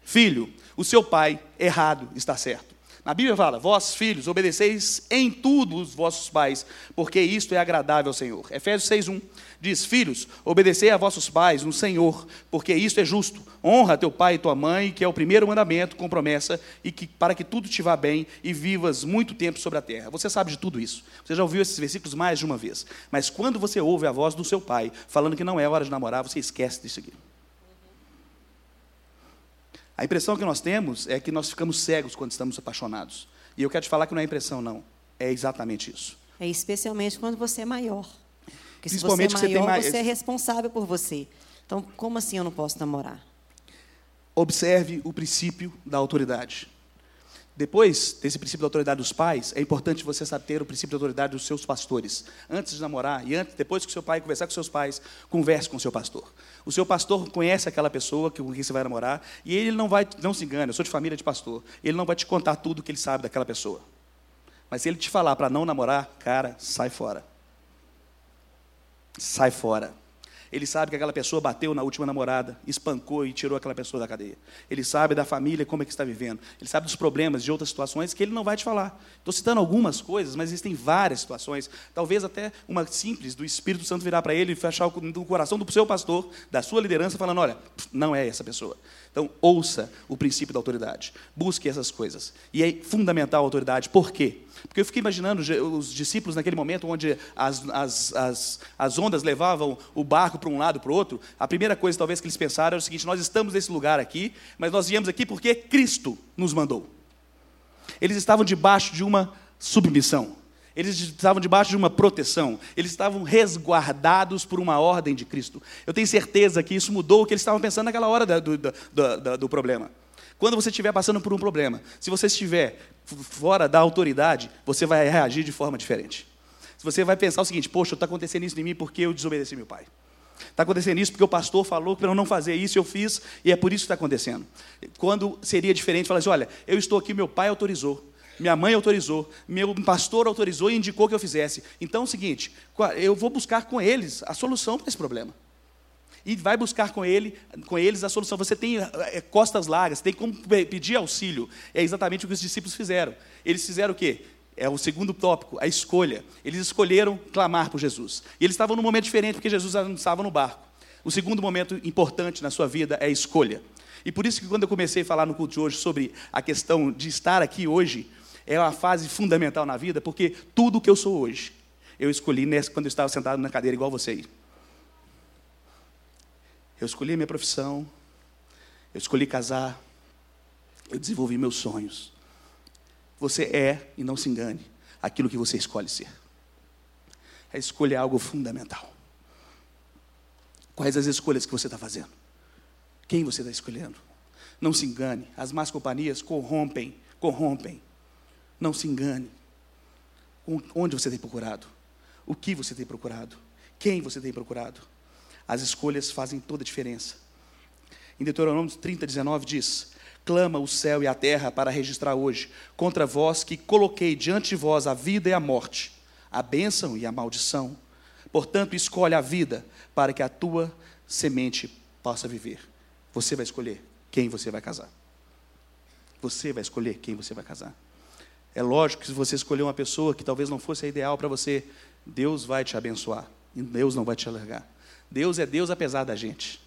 Filho, o seu pai, errado, está certo. Na Bíblia fala: Vós, filhos, obedeceis em tudo os vossos pais, porque isto é agradável ao Senhor. Efésios 6:1 diz: Filhos, obedecei a vossos pais no Senhor, porque isto é justo. Honra teu pai e tua mãe, que é o primeiro mandamento com promessa, e que para que tudo te vá bem e vivas muito tempo sobre a terra. Você sabe de tudo isso. Você já ouviu esses versículos mais de uma vez. Mas quando você ouve a voz do seu pai falando que não é hora de namorar, você esquece disso aqui. A impressão que nós temos é que nós ficamos cegos quando estamos apaixonados. E eu quero te falar que não é impressão, não. É exatamente isso. É especialmente quando você é maior. Porque se você é maior, você, mais... você é responsável por você. Então, como assim eu não posso namorar? Observe o princípio da autoridade. Depois desse princípio da autoridade dos pais, é importante você saber ter o princípio da autoridade dos seus pastores. Antes de namorar e antes, depois que o seu pai conversar com seus pais, converse com o seu pastor. O seu pastor conhece aquela pessoa com quem você vai namorar e ele não vai, não se engane, eu sou de família de pastor. Ele não vai te contar tudo que ele sabe daquela pessoa. Mas se ele te falar para não namorar, cara, sai fora. Sai fora. Ele sabe que aquela pessoa bateu na última namorada, espancou e tirou aquela pessoa da cadeia. Ele sabe da família, como é que está vivendo. Ele sabe dos problemas de outras situações que ele não vai te falar. Estou citando algumas coisas, mas existem várias situações. Talvez até uma simples do Espírito Santo virar para ele e fechar o coração do seu pastor, da sua liderança, falando: olha, não é essa pessoa. Então, ouça o princípio da autoridade. Busque essas coisas. E é fundamental a autoridade. Por quê? Porque eu fiquei imaginando os discípulos naquele momento onde as, as, as, as ondas levavam o barco para um lado para o outro. A primeira coisa, talvez, que eles pensaram era o seguinte: nós estamos nesse lugar aqui, mas nós viemos aqui porque Cristo nos mandou. Eles estavam debaixo de uma submissão. Eles estavam debaixo de uma proteção, eles estavam resguardados por uma ordem de Cristo. Eu tenho certeza que isso mudou o que eles estavam pensando naquela hora do, do, do, do problema. Quando você estiver passando por um problema, se você estiver fora da autoridade, você vai reagir de forma diferente. Você vai pensar o seguinte: poxa, está acontecendo isso em mim porque eu desobedeci meu pai. Está acontecendo isso porque o pastor falou para eu não fazer isso, eu fiz, e é por isso que está acontecendo. Quando seria diferente, falar assim: olha, eu estou aqui, meu pai autorizou minha mãe autorizou, meu pastor autorizou e indicou que eu fizesse. Então é o seguinte, eu vou buscar com eles a solução para esse problema. E vai buscar com, ele, com eles a solução. Você tem é, costas largas, tem como pedir auxílio. É exatamente o que os discípulos fizeram. Eles fizeram o quê? É o segundo tópico, a escolha. Eles escolheram clamar por Jesus. E eles estavam num momento diferente, porque Jesus não estava no barco. O segundo momento importante na sua vida é a escolha. E por isso que quando eu comecei a falar no culto de hoje sobre a questão de estar aqui hoje, é uma fase fundamental na vida, porque tudo o que eu sou hoje, eu escolhi nessa, quando eu estava sentado na cadeira igual você. Eu escolhi a minha profissão, eu escolhi casar, eu desenvolvi meus sonhos. Você é, e não se engane, aquilo que você escolhe ser. A escolha é algo fundamental. Quais as escolhas que você está fazendo? Quem você está escolhendo? Não se engane, as más companhias corrompem, corrompem. Não se engane. Onde você tem procurado? O que você tem procurado? Quem você tem procurado? As escolhas fazem toda a diferença. Em Deuteronômio 30, 19 diz: Clama o céu e a terra para registrar hoje, contra vós que coloquei diante de vós a vida e a morte, a bênção e a maldição. Portanto, escolhe a vida, para que a tua semente possa viver. Você vai escolher quem você vai casar. Você vai escolher quem você vai casar. É lógico que se você escolher uma pessoa que talvez não fosse a ideal para você, Deus vai te abençoar. E Deus não vai te alargar. Deus é Deus apesar da gente.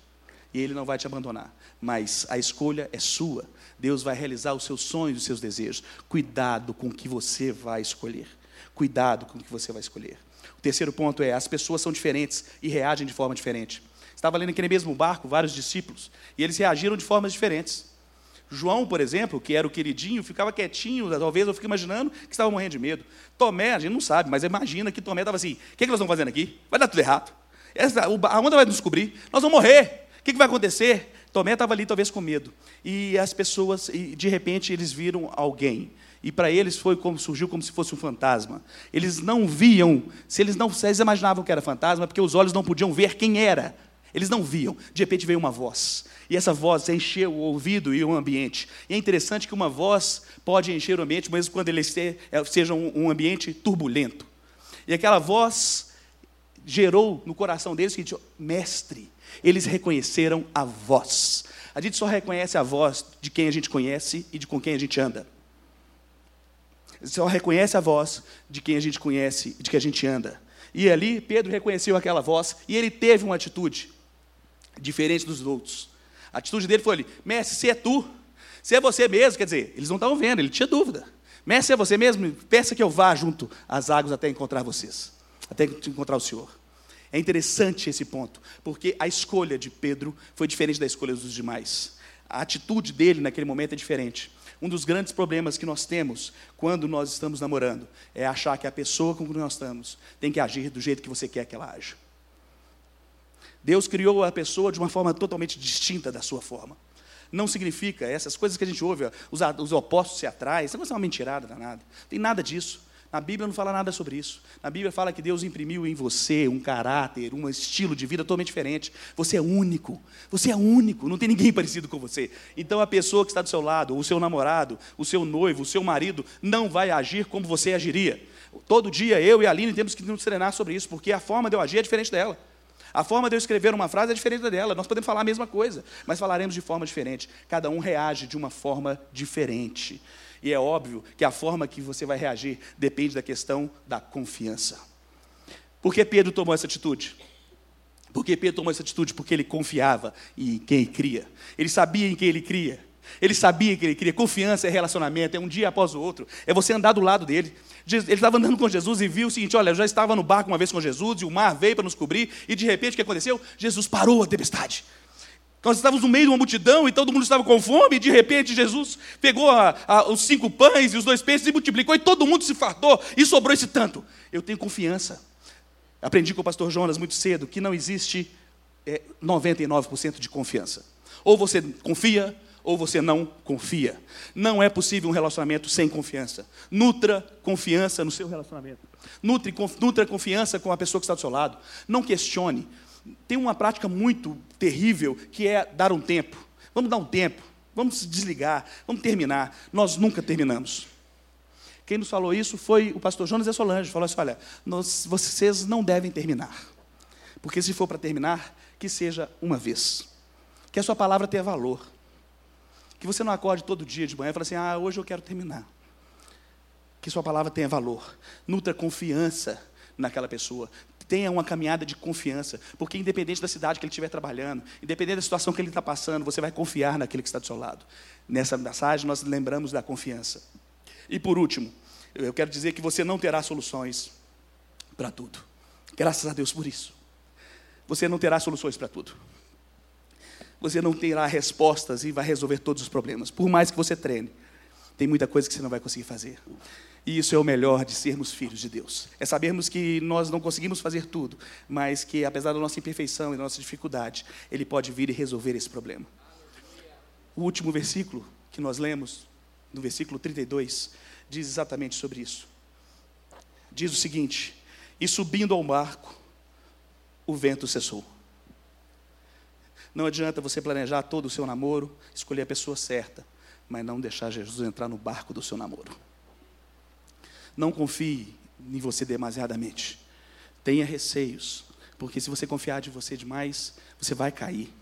E Ele não vai te abandonar. Mas a escolha é sua. Deus vai realizar os seus sonhos os seus desejos. Cuidado com o que você vai escolher. Cuidado com o que você vai escolher. O terceiro ponto é: as pessoas são diferentes e reagem de forma diferente. Estava lendo aquele mesmo barco, vários discípulos, e eles reagiram de formas diferentes. João, por exemplo, que era o queridinho, ficava quietinho, talvez eu fique imaginando que estava morrendo de medo. Tomé, a gente não sabe, mas imagina que Tomé estava assim: o que, é que nós estamos fazendo aqui? Vai dar tudo errado. Essa, a onda vai nos descobrir, nós vamos morrer. O que, que vai acontecer? Tomé estava ali, talvez com medo. E as pessoas, de repente, eles viram alguém. E para eles foi como surgiu como se fosse um fantasma. Eles não viam, se eles não, se eles imaginavam que era fantasma, porque os olhos não podiam ver quem era. Eles não viam. De repente veio uma voz. E essa voz encheu o ouvido e o ambiente. E é interessante que uma voz pode encher o ambiente, mesmo quando ele é, seja um ambiente turbulento. E aquela voz gerou no coração deles que mestre. Eles reconheceram a voz. A gente só reconhece a voz de quem a gente conhece e de com quem a gente anda. Só reconhece a voz de quem a gente conhece e de que a gente anda. E ali Pedro reconheceu aquela voz e ele teve uma atitude diferente dos outros. A atitude dele foi ali: Mestre, se é tu, se é você mesmo, quer dizer, eles não estavam vendo, ele tinha dúvida. Mestre, se é você mesmo, peça que eu vá junto às águas até encontrar vocês, até encontrar o Senhor. É interessante esse ponto, porque a escolha de Pedro foi diferente da escolha dos demais. A atitude dele naquele momento é diferente. Um dos grandes problemas que nós temos quando nós estamos namorando é achar que a pessoa com quem nós estamos tem que agir do jeito que você quer que ela haja. Deus criou a pessoa de uma forma totalmente distinta da sua forma. Não significa, essas coisas que a gente ouve, os, os opostos se atraem, isso é uma mentirada danada. Tem nada disso. Na Bíblia não fala nada sobre isso. Na Bíblia fala que Deus imprimiu em você um caráter, um estilo de vida totalmente diferente. Você é único. Você é único. Não tem ninguém parecido com você. Então a pessoa que está do seu lado, o seu namorado, o seu noivo, o seu marido, não vai agir como você agiria. Todo dia eu e a Aline temos que nos treinar sobre isso, porque a forma de eu agir é diferente dela. A forma de eu escrever uma frase é diferente dela. Nós podemos falar a mesma coisa, mas falaremos de forma diferente. Cada um reage de uma forma diferente. E é óbvio que a forma que você vai reagir depende da questão da confiança. Por que Pedro tomou essa atitude? Por que Pedro tomou essa atitude? Porque ele confiava em quem cria. Ele sabia em quem ele cria. Ele sabia que ele queria. Confiança é relacionamento, é um dia após o outro. É você andar do lado dele. Ele estava andando com Jesus e viu o seguinte: olha, eu já estava no barco uma vez com Jesus e o mar veio para nos cobrir, e de repente o que aconteceu? Jesus parou a tempestade. Nós estávamos no meio de uma multidão e todo mundo estava com fome, e de repente Jesus pegou a, a, os cinco pães e os dois peixes e multiplicou, e todo mundo se fartou, e sobrou esse tanto. Eu tenho confiança. Aprendi com o pastor Jonas muito cedo que não existe é, 99% de confiança. Ou você confia, ou você não confia. Não é possível um relacionamento sem confiança. Nutra confiança no seu relacionamento. Nutre, nutra confiança com a pessoa que está do seu lado. Não questione. Tem uma prática muito terrível que é dar um tempo. Vamos dar um tempo. Vamos desligar. Vamos terminar. Nós nunca terminamos. Quem nos falou isso foi o pastor Jonas e Solange. Falou assim: olha, nós, vocês não devem terminar. Porque se for para terminar, que seja uma vez. Que a sua palavra tenha valor que você não acorde todo dia de manhã e fale assim: ah, hoje eu quero terminar. Que sua palavra tenha valor. Nutra confiança naquela pessoa. Tenha uma caminhada de confiança. Porque, independente da cidade que ele estiver trabalhando, independente da situação que ele está passando, você vai confiar naquele que está do seu lado. Nessa mensagem, nós lembramos da confiança. E, por último, eu quero dizer que você não terá soluções para tudo. Graças a Deus por isso. Você não terá soluções para tudo você não terá respostas e vai resolver todos os problemas. Por mais que você treine, tem muita coisa que você não vai conseguir fazer. E isso é o melhor de sermos filhos de Deus. É sabermos que nós não conseguimos fazer tudo, mas que apesar da nossa imperfeição e da nossa dificuldade, Ele pode vir e resolver esse problema. O último versículo que nós lemos, no versículo 32, diz exatamente sobre isso. Diz o seguinte: E subindo ao barco, o vento cessou. Não adianta você planejar todo o seu namoro, escolher a pessoa certa, mas não deixar Jesus entrar no barco do seu namoro. Não confie em você demasiadamente. Tenha receios, porque se você confiar de você demais, você vai cair.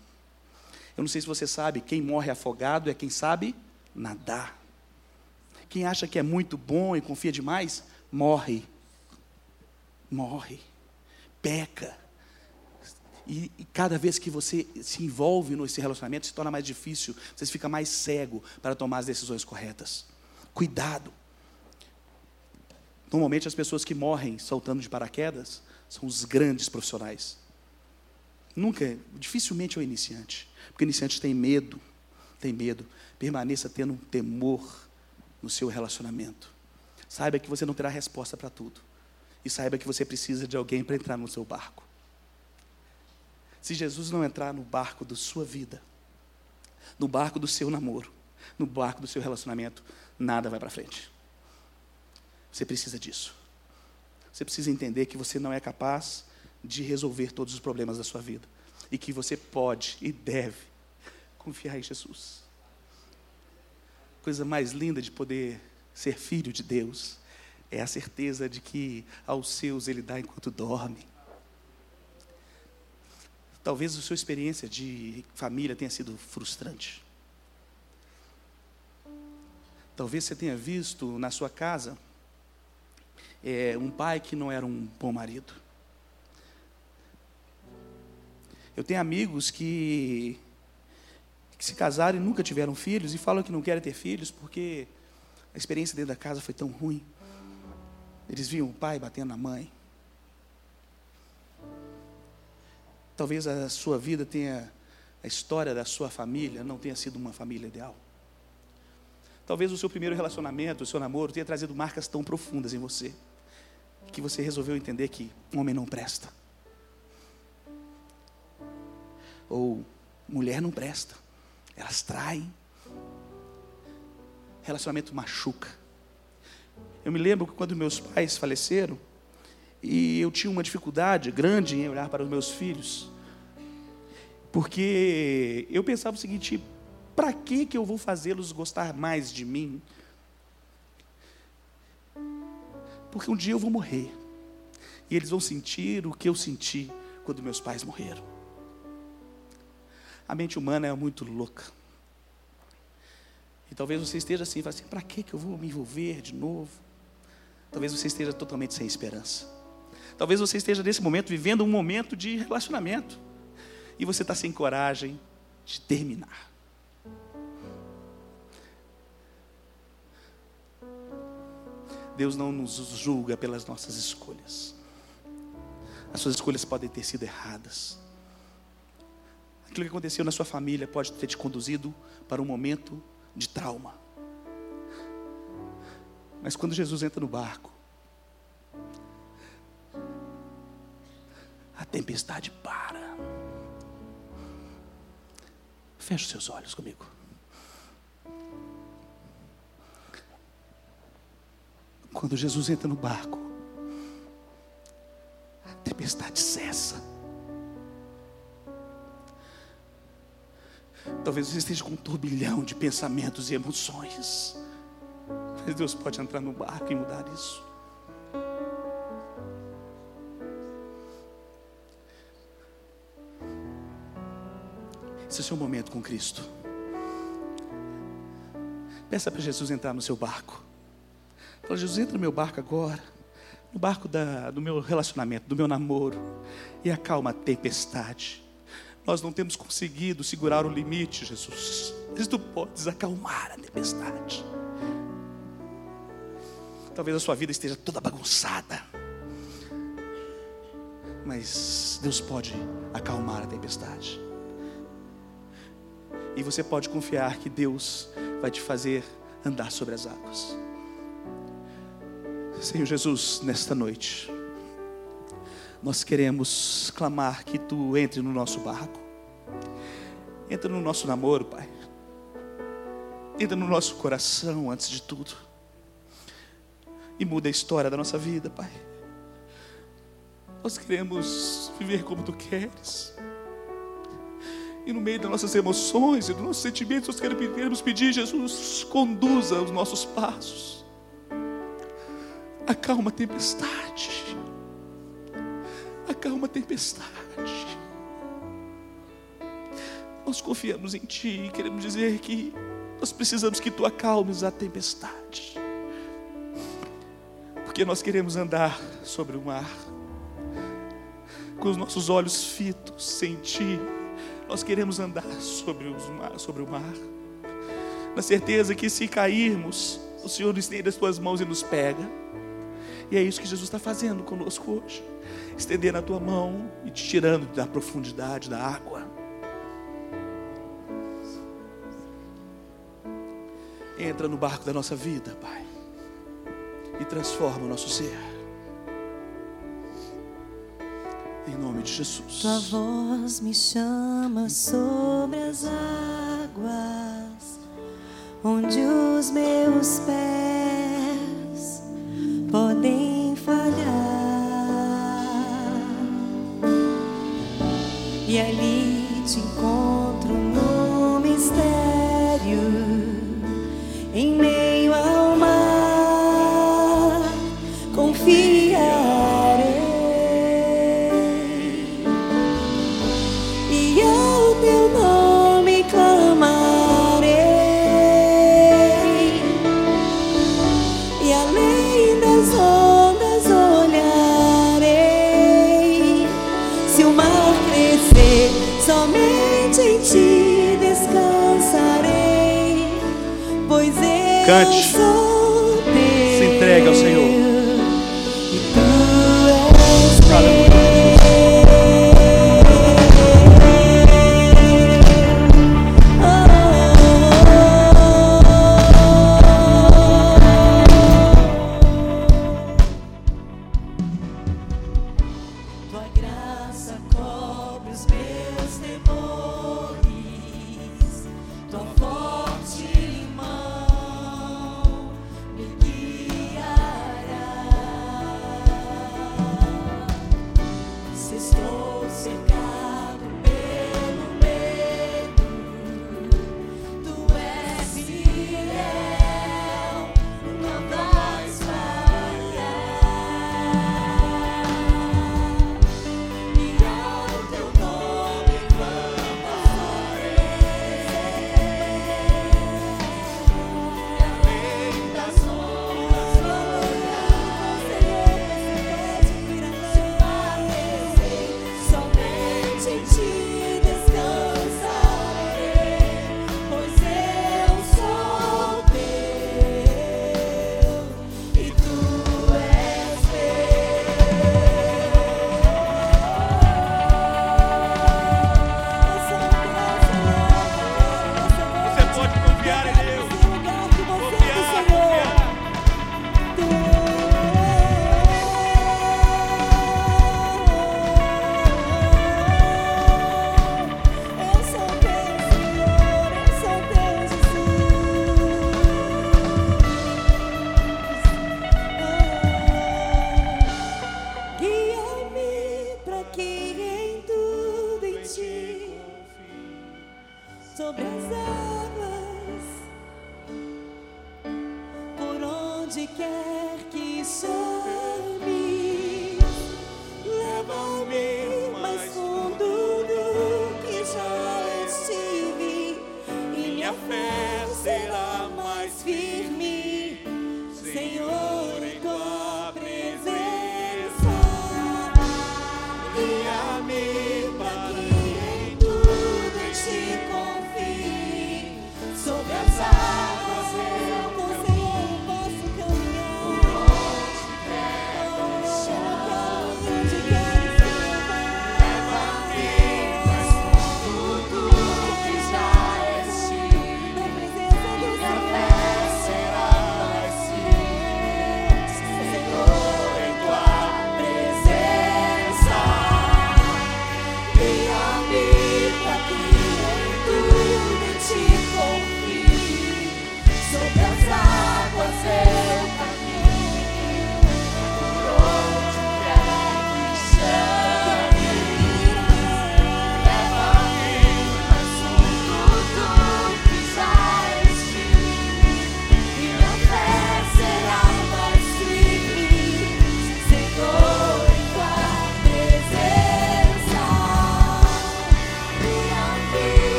Eu não sei se você sabe, quem morre afogado é quem sabe nadar. Quem acha que é muito bom e confia demais, morre. Morre. Peca. E, e, cada vez que você se envolve nesse relacionamento, se torna mais difícil, você fica mais cego para tomar as decisões corretas. Cuidado. Normalmente as pessoas que morrem saltando de paraquedas são os grandes profissionais. Nunca, dificilmente é o iniciante. Porque o iniciante tem medo, tem medo. Permaneça tendo um temor no seu relacionamento. Saiba que você não terá resposta para tudo. E saiba que você precisa de alguém para entrar no seu barco. Se Jesus não entrar no barco da sua vida, no barco do seu namoro, no barco do seu relacionamento, nada vai para frente. Você precisa disso. Você precisa entender que você não é capaz de resolver todos os problemas da sua vida. E que você pode e deve confiar em Jesus. Coisa mais linda de poder ser filho de Deus é a certeza de que aos seus ele dá enquanto dorme. Talvez a sua experiência de família tenha sido frustrante. Talvez você tenha visto na sua casa é, um pai que não era um bom marido. Eu tenho amigos que, que se casaram e nunca tiveram filhos e falam que não querem ter filhos porque a experiência dentro da casa foi tão ruim. Eles viam o pai batendo na mãe. Talvez a sua vida tenha, a história da sua família não tenha sido uma família ideal. Talvez o seu primeiro relacionamento, o seu namoro, tenha trazido marcas tão profundas em você, que você resolveu entender que um homem não presta. Ou mulher não presta. Elas traem. Relacionamento machuca. Eu me lembro que quando meus pais faleceram, e eu tinha uma dificuldade grande em olhar para os meus filhos, porque eu pensava o seguinte: para que que eu vou fazê-los gostar mais de mim? Porque um dia eu vou morrer. E eles vão sentir o que eu senti quando meus pais morreram. A mente humana é muito louca. E talvez você esteja assim, assim para que eu vou me envolver de novo? Talvez você esteja totalmente sem esperança. Talvez você esteja nesse momento vivendo um momento de relacionamento. E você está sem coragem de terminar. Deus não nos julga pelas nossas escolhas. As suas escolhas podem ter sido erradas. Aquilo que aconteceu na sua família pode ter te conduzido para um momento de trauma. Mas quando Jesus entra no barco, a tempestade para. Feche seus olhos comigo. Quando Jesus entra no barco, a tempestade cessa. Talvez você esteja com um turbilhão de pensamentos e emoções. Mas Deus pode entrar no barco e mudar isso. Esse é o seu momento com Cristo. Peça para Jesus entrar no seu barco. Fala, Jesus, entra no meu barco agora. No barco da, do meu relacionamento, do meu namoro. E acalma a tempestade. Nós não temos conseguido segurar o limite, Jesus. Mas tu podes acalmar a tempestade. Talvez a sua vida esteja toda bagunçada. Mas Deus pode acalmar a tempestade. E você pode confiar que Deus vai te fazer andar sobre as águas. Senhor Jesus, nesta noite, nós queremos clamar que Tu entre no nosso barco, entra no nosso namoro, Pai, entra no nosso coração antes de tudo, e muda a história da nossa vida, Pai. Nós queremos viver como Tu queres. E no meio das nossas emoções e dos nossos sentimentos, nós queremos pedir, Jesus, conduza os nossos passos acalma a tempestade. Acalma a tempestade. Nós confiamos em Ti e queremos dizer que nós precisamos que Tu acalmes a tempestade. Porque nós queremos andar sobre o mar, com os nossos olhos fitos sem Ti. Nós queremos andar sobre, os mar, sobre o mar, na certeza que se cairmos, o Senhor estende as Tuas mãos e nos pega E é isso que Jesus está fazendo conosco hoje. Estendendo a tua mão e te tirando da profundidade da água. Entra no barco da nossa vida, Pai. E transforma o nosso ser. Em nome de Jesus. Tua voz me chama sobre as águas, onde os meus pés podem falhar. E ali te encontro no mistério, em meio eu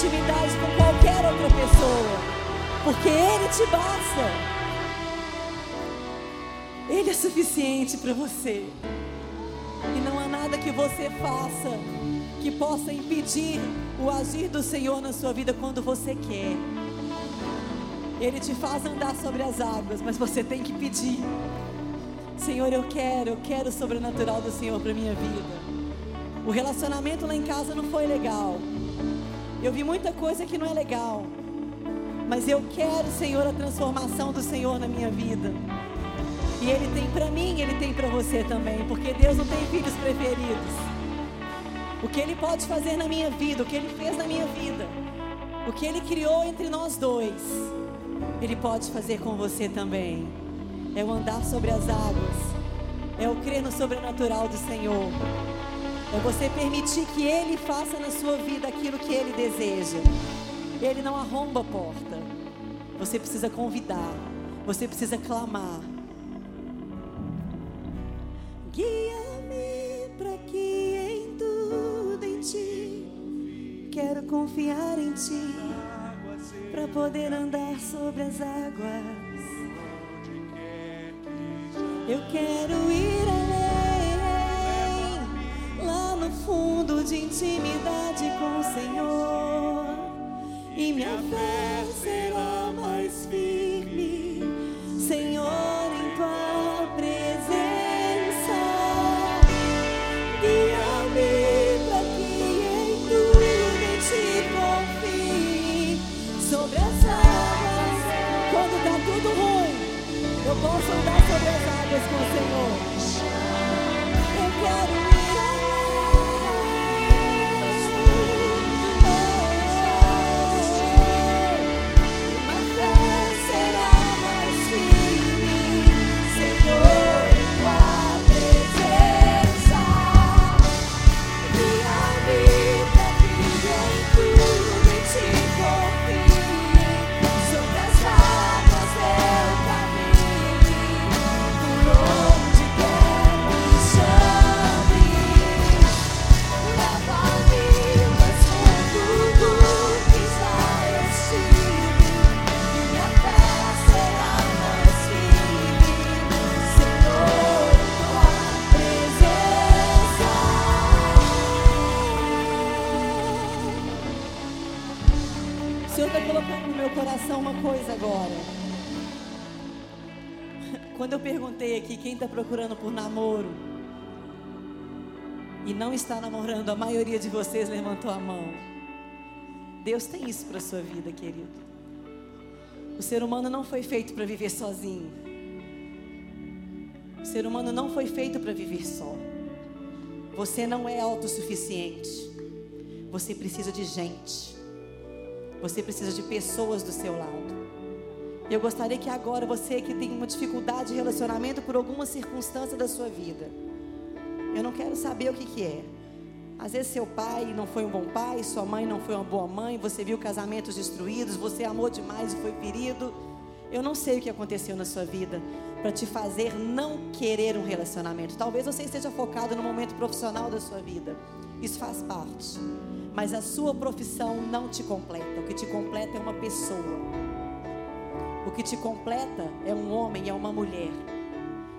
intimidade com qualquer outra pessoa, porque Ele te basta. Ele é suficiente para você. E não há nada que você faça que possa impedir o agir do Senhor na sua vida quando você quer. Ele te faz andar sobre as águas, mas você tem que pedir. Senhor, eu quero, eu quero o sobrenatural do Senhor para minha vida. O relacionamento lá em casa não foi legal. Eu vi muita coisa que não é legal. Mas eu quero, Senhor, a transformação do Senhor na minha vida. E Ele tem para mim, Ele tem para você também, porque Deus não tem filhos preferidos. O que Ele pode fazer na minha vida, o que Ele fez na minha vida, o que Ele criou entre nós dois, Ele pode fazer com você também. É o andar sobre as águas, é o crer no sobrenatural do Senhor. É você permitir que Ele faça na sua vida aquilo que Ele deseja. Ele não arromba a porta. Você precisa convidar. Você precisa clamar. Guia-me para que em tudo em Ti quero confiar em Ti para poder andar sobre as águas. Eu quero ir fundo de intimidade com o Senhor e minha fé será mais firme, Senhor, em tua presença. Guia-me para que em tudo te confie sobre as águas. Quando está tudo ruim, eu posso andar sobre as águas com o Senhor. está procurando por namoro e não está namorando, a maioria de vocês levantou a mão. Deus tem isso para sua vida, querido. O ser humano não foi feito para viver sozinho. O ser humano não foi feito para viver só. Você não é autossuficiente. Você precisa de gente. Você precisa de pessoas do seu lado. Eu gostaria que agora você que tem uma dificuldade de relacionamento por alguma circunstância da sua vida, eu não quero saber o que, que é. Às vezes seu pai não foi um bom pai, sua mãe não foi uma boa mãe, você viu casamentos destruídos, você amou demais e foi ferido. Eu não sei o que aconteceu na sua vida para te fazer não querer um relacionamento. Talvez você esteja focado no momento profissional da sua vida. Isso faz parte. Mas a sua profissão não te completa. Que te completa é uma pessoa. O que te completa é um homem, é uma mulher.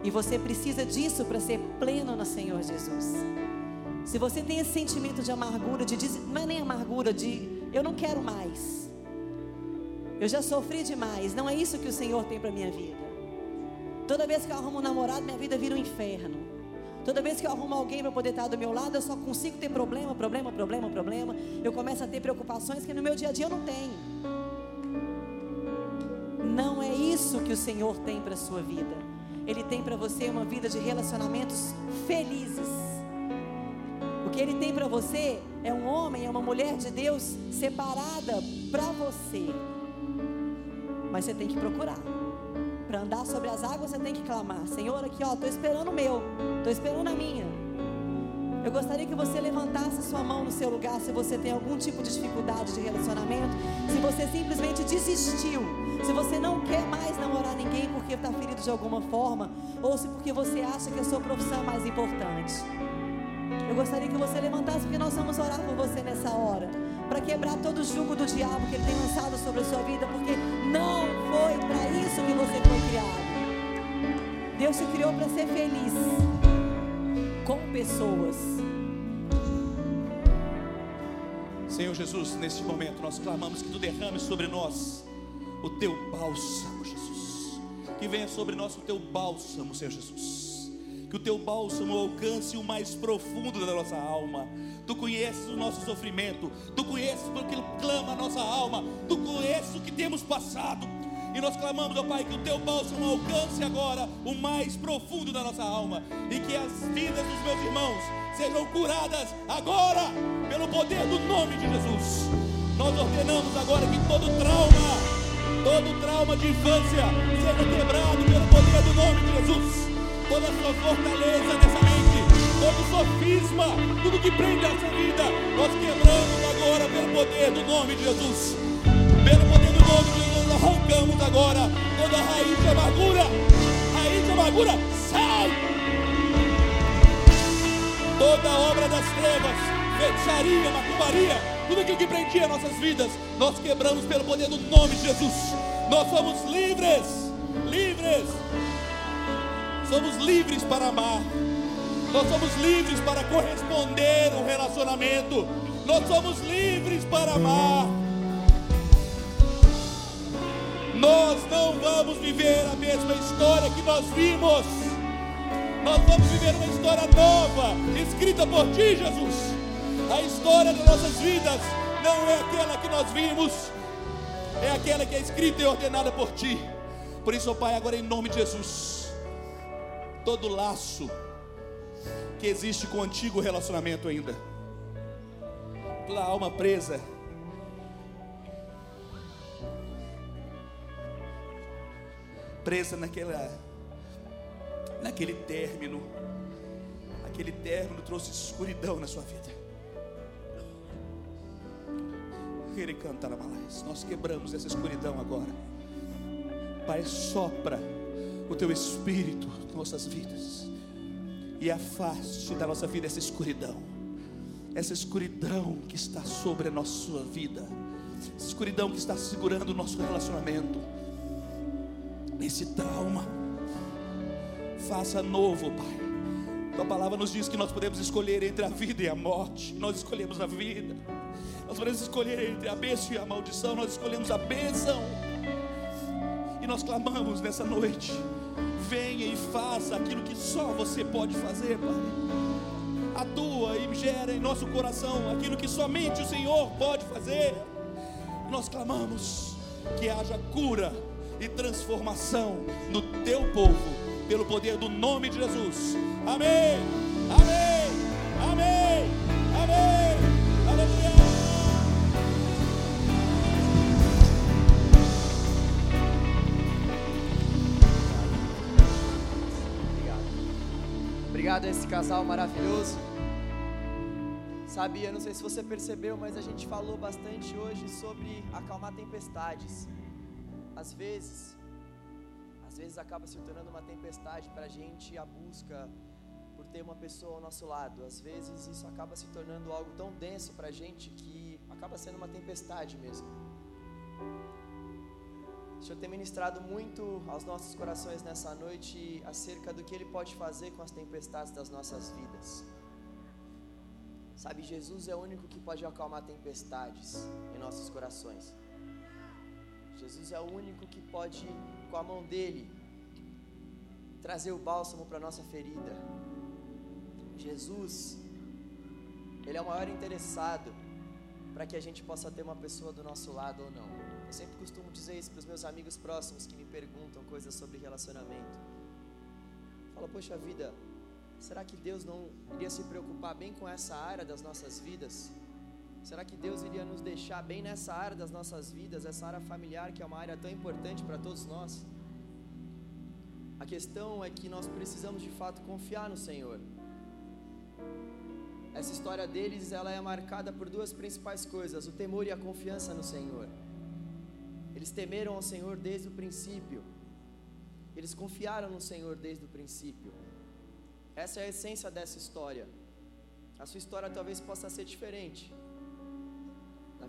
E você precisa disso para ser pleno no Senhor Jesus. Se você tem esse sentimento de amargura, de não é nem amargura, de eu não quero mais. Eu já sofri demais. Não é isso que o Senhor tem para minha vida. Toda vez que eu arrumo um namorado, minha vida vira um inferno. Toda vez que eu arrumo alguém para poder estar do meu lado, eu só consigo ter problema, problema, problema, problema. Eu começo a ter preocupações que no meu dia a dia eu não tenho. Não é isso que o Senhor tem para a sua vida. Ele tem para você uma vida de relacionamentos felizes. O que ele tem para você é um homem, é uma mulher de Deus separada para você. Mas você tem que procurar. Para andar sobre as águas, você tem que clamar: Senhor, aqui, ó, estou esperando o meu, estou esperando a minha. Eu gostaria que você levantasse sua mão no seu lugar se você tem algum tipo de dificuldade de relacionamento, se você simplesmente desistiu se você não quer mais namorar ninguém porque está ferido de alguma forma, ou se porque você acha que a sua profissão é mais importante. Eu gostaria que você levantasse, porque nós vamos orar por você nessa hora. Para quebrar todo o jugo do diabo que ele tem lançado sobre a sua vida, porque não foi para isso que você foi criado. Deus te criou para ser feliz com pessoas. Senhor Jesus, neste momento nós clamamos que tu derrames sobre nós o teu bálsamo, Jesus. Que venha sobre nós o teu bálsamo, Senhor Jesus. Que o teu bálsamo alcance o mais profundo da nossa alma. Tu conheces o nosso sofrimento, tu conheces porque clama a nossa alma, tu conheces o que temos passado. E nós clamamos, ó Pai, que o teu bálsamo alcance agora o mais profundo da nossa alma e que as vidas dos meus irmãos sejam curadas agora pelo poder do nome de Jesus. Nós ordenamos agora que todo trauma Todo trauma de infância seja quebrado pelo poder do nome de Jesus. Toda sua fortaleza nessa mente, todo sofisma, tudo que prende a sua vida, nós quebramos agora pelo poder do nome de Jesus. Pelo poder do nome de Jesus, arrancamos agora toda raiz de amargura. Raiz de amargura, sai! Toda obra das trevas, feitiçaria, macumbaria, tudo aquilo que prendia nossas vidas, nós quebramos pelo poder do nome de Jesus. Nós somos livres, livres. Somos livres para amar. Nós somos livres para corresponder o relacionamento. Nós somos livres para amar. Nós não vamos viver a mesma história que nós vimos. Nós vamos viver uma história nova, escrita por ti, Jesus. A história das nossas vidas não é aquela que nós vimos, é aquela que é escrita e ordenada por Ti. Por isso, ó Pai, agora em nome de Jesus, todo laço que existe com o antigo relacionamento ainda, toda alma presa, presa naquela, naquele término, aquele término trouxe escuridão na sua vida. Ele cantará mais. Nós quebramos essa escuridão agora. Pai, sopra o teu espírito em nossas vidas e afaste da nossa vida essa escuridão. Essa escuridão que está sobre a nossa vida. Essa escuridão que está segurando o nosso relacionamento. Esse trauma. Faça novo, Pai. Tua palavra nos diz que nós podemos escolher entre a vida e a morte. Nós escolhemos a vida. Nós podemos escolher entre a bênção e a maldição. Nós escolhemos a bênção. E nós clamamos nessa noite. Venha e faça aquilo que só você pode fazer, Pai. Atua e gera em nosso coração aquilo que somente o Senhor pode fazer. Nós clamamos que haja cura e transformação no teu povo, pelo poder do nome de Jesus. Amém. Amém. Amém. Amém. Obrigado a esse casal maravilhoso. Sabia, não sei se você percebeu, mas a gente falou bastante hoje sobre acalmar tempestades. Às vezes, às vezes acaba se tornando uma tempestade para a gente a busca por ter uma pessoa ao nosso lado. Às vezes isso acaba se tornando algo tão denso para a gente que acaba sendo uma tempestade mesmo. O Senhor tem ministrado muito aos nossos corações nessa noite acerca do que Ele pode fazer com as tempestades das nossas vidas. Sabe, Jesus é o único que pode acalmar tempestades em nossos corações. Jesus é o único que pode, com a mão dele, trazer o bálsamo para a nossa ferida. Jesus, Ele é o maior interessado para que a gente possa ter uma pessoa do nosso lado ou não. Eu sempre costumo dizer isso para os meus amigos próximos que me perguntam coisas sobre relacionamento. Fala, poxa vida, será que Deus não iria se preocupar bem com essa área das nossas vidas? Será que Deus iria nos deixar bem nessa área das nossas vidas, essa área familiar que é uma área tão importante para todos nós? A questão é que nós precisamos de fato confiar no Senhor. Essa história deles, ela é marcada por duas principais coisas: o temor e a confiança no Senhor. Eles temeram ao Senhor desde o princípio. Eles confiaram no Senhor desde o princípio. Essa é a essência dessa história. A sua história talvez possa ser diferente.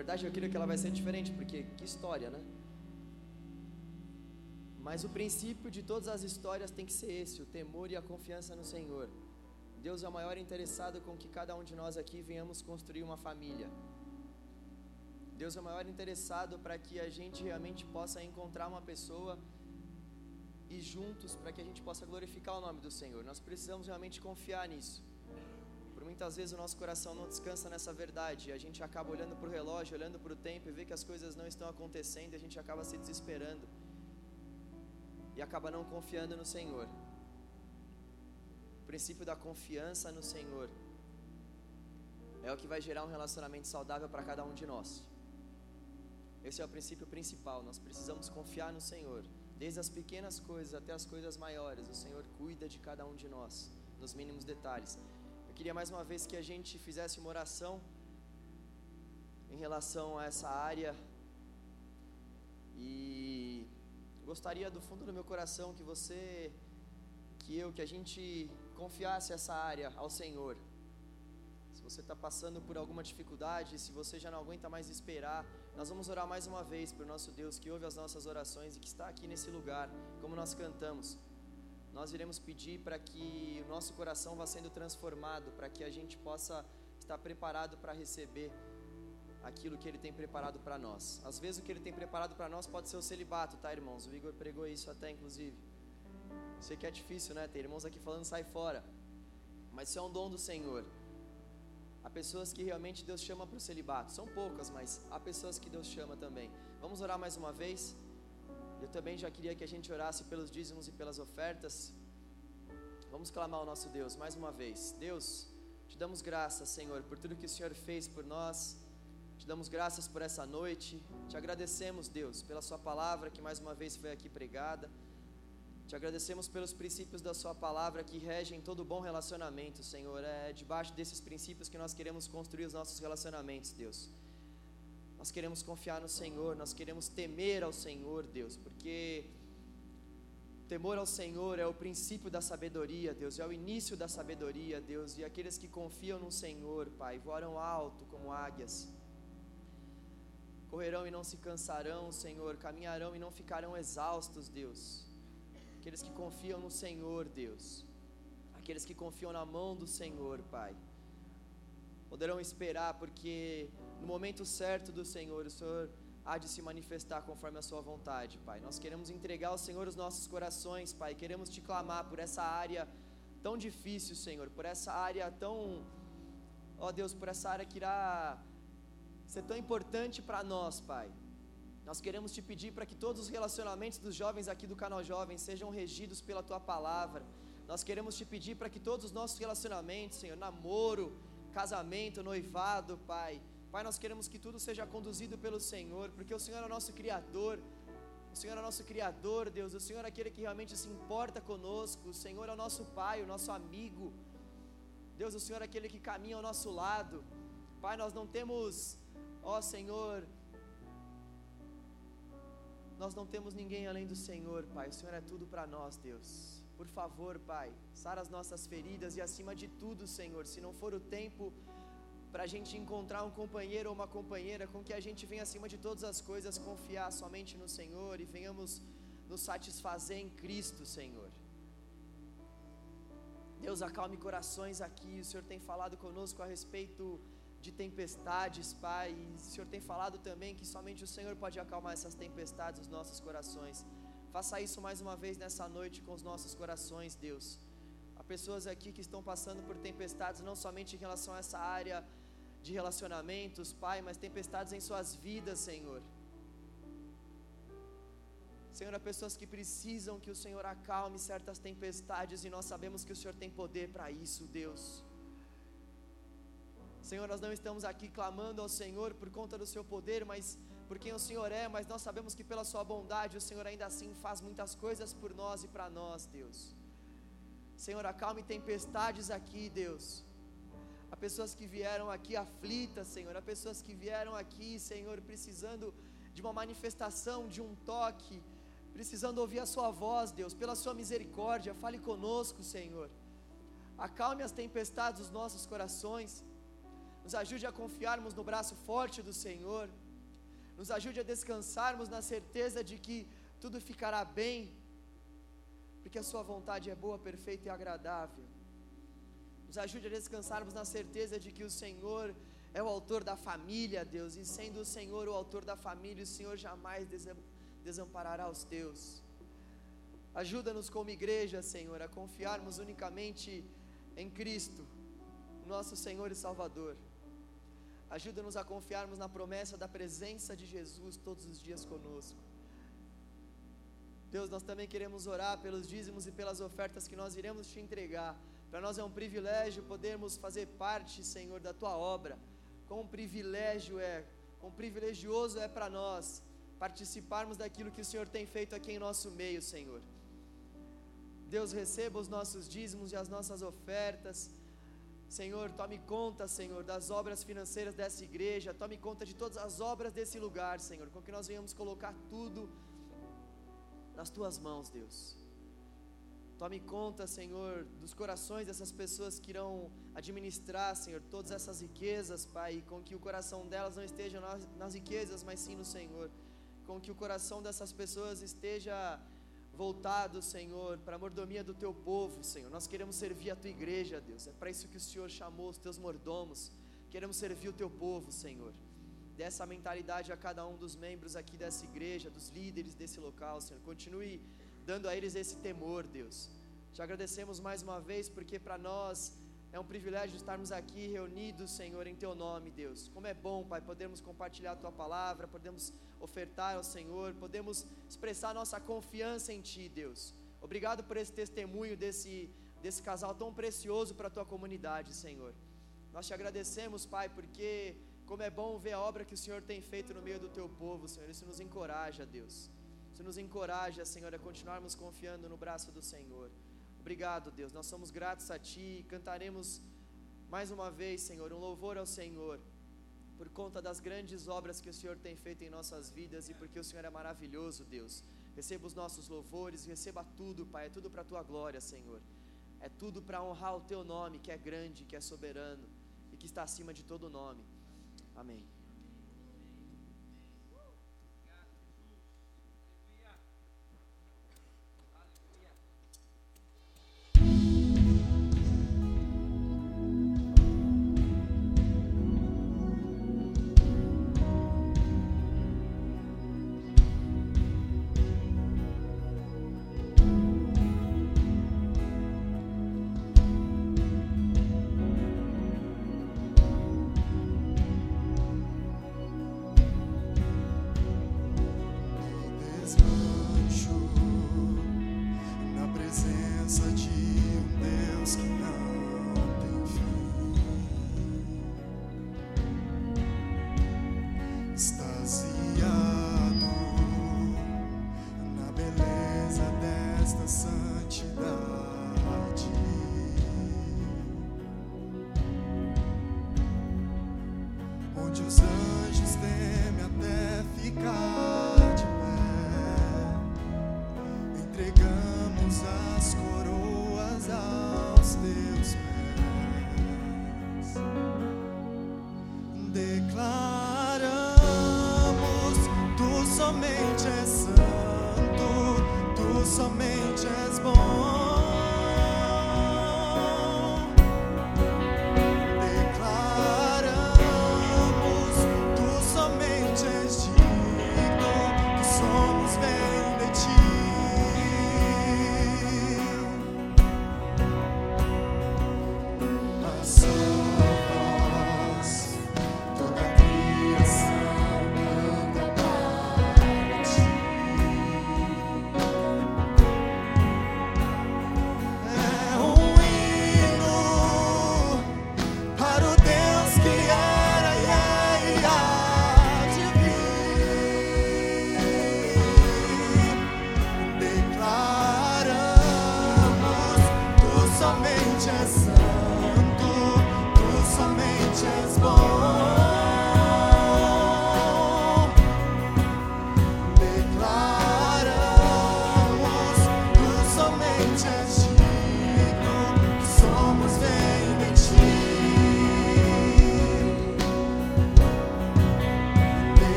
Verdade, eu creio que ela vai ser diferente, porque que história, né? Mas o princípio de todas as histórias tem que ser esse: o temor e a confiança no Senhor. Deus é o maior interessado com que cada um de nós aqui venhamos construir uma família. Deus é o maior interessado para que a gente realmente possa encontrar uma pessoa e juntos para que a gente possa glorificar o nome do Senhor. Nós precisamos realmente confiar nisso. Muitas vezes o nosso coração não descansa nessa verdade. A gente acaba olhando para o relógio, olhando para o tempo e vê que as coisas não estão acontecendo e a gente acaba se desesperando e acaba não confiando no Senhor. O princípio da confiança no Senhor é o que vai gerar um relacionamento saudável para cada um de nós. Esse é o princípio principal. Nós precisamos confiar no Senhor, desde as pequenas coisas até as coisas maiores. O Senhor cuida de cada um de nós, nos mínimos detalhes. Queria mais uma vez que a gente fizesse uma oração em relação a essa área e gostaria do fundo do meu coração que você, que eu, que a gente confiasse essa área ao Senhor. Se você está passando por alguma dificuldade, se você já não aguenta mais esperar, nós vamos orar mais uma vez para o nosso Deus que ouve as nossas orações e que está aqui nesse lugar, como nós cantamos. Nós iremos pedir para que o nosso coração vá sendo transformado, para que a gente possa estar preparado para receber aquilo que Ele tem preparado para nós. Às vezes o que Ele tem preparado para nós pode ser o celibato, tá, irmãos? O Igor pregou isso até, inclusive. Sei que é difícil, né? Tem irmãos aqui falando sai fora, mas isso é um dom do Senhor. Há pessoas que realmente Deus chama para o celibato. São poucas, mas há pessoas que Deus chama também. Vamos orar mais uma vez? Eu também já queria que a gente orasse pelos dízimos e pelas ofertas. Vamos clamar ao nosso Deus mais uma vez. Deus, te damos graças, Senhor, por tudo que o Senhor fez por nós. Te damos graças por essa noite. Te agradecemos, Deus, pela Sua palavra que mais uma vez foi aqui pregada. Te agradecemos pelos princípios da Sua palavra que regem todo bom relacionamento, Senhor. É debaixo desses princípios que nós queremos construir os nossos relacionamentos, Deus. Nós queremos confiar no Senhor, nós queremos temer ao Senhor, Deus, porque temor ao Senhor é o princípio da sabedoria, Deus, é o início da sabedoria, Deus, e aqueles que confiam no Senhor, Pai, voarão alto como águias, correrão e não se cansarão, Senhor, caminharão e não ficarão exaustos, Deus. Aqueles que confiam no Senhor, Deus, aqueles que confiam na mão do Senhor, Pai, poderão esperar, porque no momento certo do Senhor, o Senhor há de se manifestar conforme a Sua vontade, Pai. Nós queremos entregar ao Senhor os nossos corações, Pai, queremos te clamar por essa área tão difícil, Senhor, por essa área tão, ó Deus, por essa área que irá ser tão importante para nós, Pai. Nós queremos te pedir para que todos os relacionamentos dos jovens aqui do canal Jovem sejam regidos pela tua palavra. Nós queremos te pedir para que todos os nossos relacionamentos, Senhor, namoro, casamento, noivado, Pai. Pai, nós queremos que tudo seja conduzido pelo Senhor, porque o Senhor é o nosso Criador. O Senhor é o nosso Criador, Deus. O Senhor é aquele que realmente se importa conosco. O Senhor é o nosso Pai, o nosso amigo. Deus, o Senhor é aquele que caminha ao nosso lado. Pai, nós não temos, ó Senhor, nós não temos ninguém além do Senhor, Pai. O Senhor é tudo para nós, Deus. Por favor, Pai, sara as nossas feridas e acima de tudo, Senhor, se não for o tempo para a gente encontrar um companheiro ou uma companheira com que a gente venha acima de todas as coisas confiar somente no Senhor e venhamos nos satisfazer em Cristo, Senhor. Deus, acalme corações aqui. O Senhor tem falado conosco a respeito de tempestades, Pai. E o Senhor tem falado também que somente o Senhor pode acalmar essas tempestades nos nossos corações. Faça isso mais uma vez nessa noite com os nossos corações, Deus. Há pessoas aqui que estão passando por tempestades, não somente em relação a essa área de relacionamentos, Pai, mas tempestades em suas vidas, Senhor. Senhor, há pessoas que precisam que o Senhor acalme certas tempestades e nós sabemos que o Senhor tem poder para isso, Deus. Senhor, nós não estamos aqui clamando ao Senhor por conta do seu poder, mas por quem o Senhor é, mas nós sabemos que pela sua bondade o Senhor ainda assim faz muitas coisas por nós e para nós, Deus. Senhor, acalme tempestades aqui, Deus. Há pessoas que vieram aqui aflitas, Senhor. Há pessoas que vieram aqui, Senhor, precisando de uma manifestação, de um toque, precisando ouvir a Sua voz, Deus. Pela Sua misericórdia, fale conosco, Senhor. Acalme as tempestades dos nossos corações. nos ajude a confiarmos no braço forte do Senhor, nos ajude a descansarmos na certeza de que tudo ficará bem, porque a Sua vontade é boa, perfeita e agradável. Nos ajude a descansarmos na certeza de que o Senhor é o autor da família, Deus, e sendo o Senhor o autor da família, o Senhor jamais desamparará os teus. Ajuda-nos como igreja, Senhor, a confiarmos unicamente em Cristo, nosso Senhor e Salvador. Ajuda-nos a confiarmos na promessa da presença de Jesus todos os dias conosco. Deus, nós também queremos orar pelos dízimos e pelas ofertas que nós iremos te entregar. Para nós é um privilégio podermos fazer parte, Senhor, da tua obra. Quão privilégio é, quão privilegioso é para nós participarmos daquilo que o Senhor tem feito aqui em nosso meio, Senhor. Deus, receba os nossos dízimos e as nossas ofertas. Senhor, tome conta, Senhor, das obras financeiras dessa igreja, tome conta de todas as obras desse lugar, Senhor, com que nós venhamos colocar tudo nas tuas mãos, Deus. Tome conta, Senhor, dos corações dessas pessoas que irão administrar, Senhor, todas essas riquezas, Pai, com que o coração delas não esteja nas, nas riquezas, mas sim no Senhor. Com que o coração dessas pessoas esteja voltado, Senhor, para a mordomia do teu povo, Senhor. Nós queremos servir a tua igreja, Deus. É para isso que o Senhor chamou os teus mordomos. Queremos servir o teu povo, Senhor. Dessa mentalidade a cada um dos membros aqui dessa igreja, dos líderes desse local, Senhor. Continue dando a eles esse temor, Deus. Te agradecemos mais uma vez, porque para nós é um privilégio estarmos aqui reunidos, Senhor, em Teu nome, Deus. Como é bom, Pai, podermos compartilhar a Tua palavra, podemos ofertar ao Senhor, podemos expressar nossa confiança em Ti, Deus. Obrigado por esse testemunho desse, desse casal tão precioso para a Tua comunidade, Senhor. Nós te agradecemos, Pai, porque como é bom ver a obra que o Senhor tem feito no meio do Teu povo, Senhor. Isso nos encoraja, Deus. Isso nos encoraja, Senhor, a continuarmos confiando no braço do Senhor. Obrigado, Deus. Nós somos gratos a Ti. Cantaremos mais uma vez, Senhor, um louvor ao Senhor, por conta das grandes obras que o Senhor tem feito em nossas vidas e porque o Senhor é maravilhoso, Deus. Receba os nossos louvores, receba tudo, Pai. É tudo para a Tua glória, Senhor. É tudo para honrar o Teu nome, que é grande, que é soberano e que está acima de todo nome. Amém.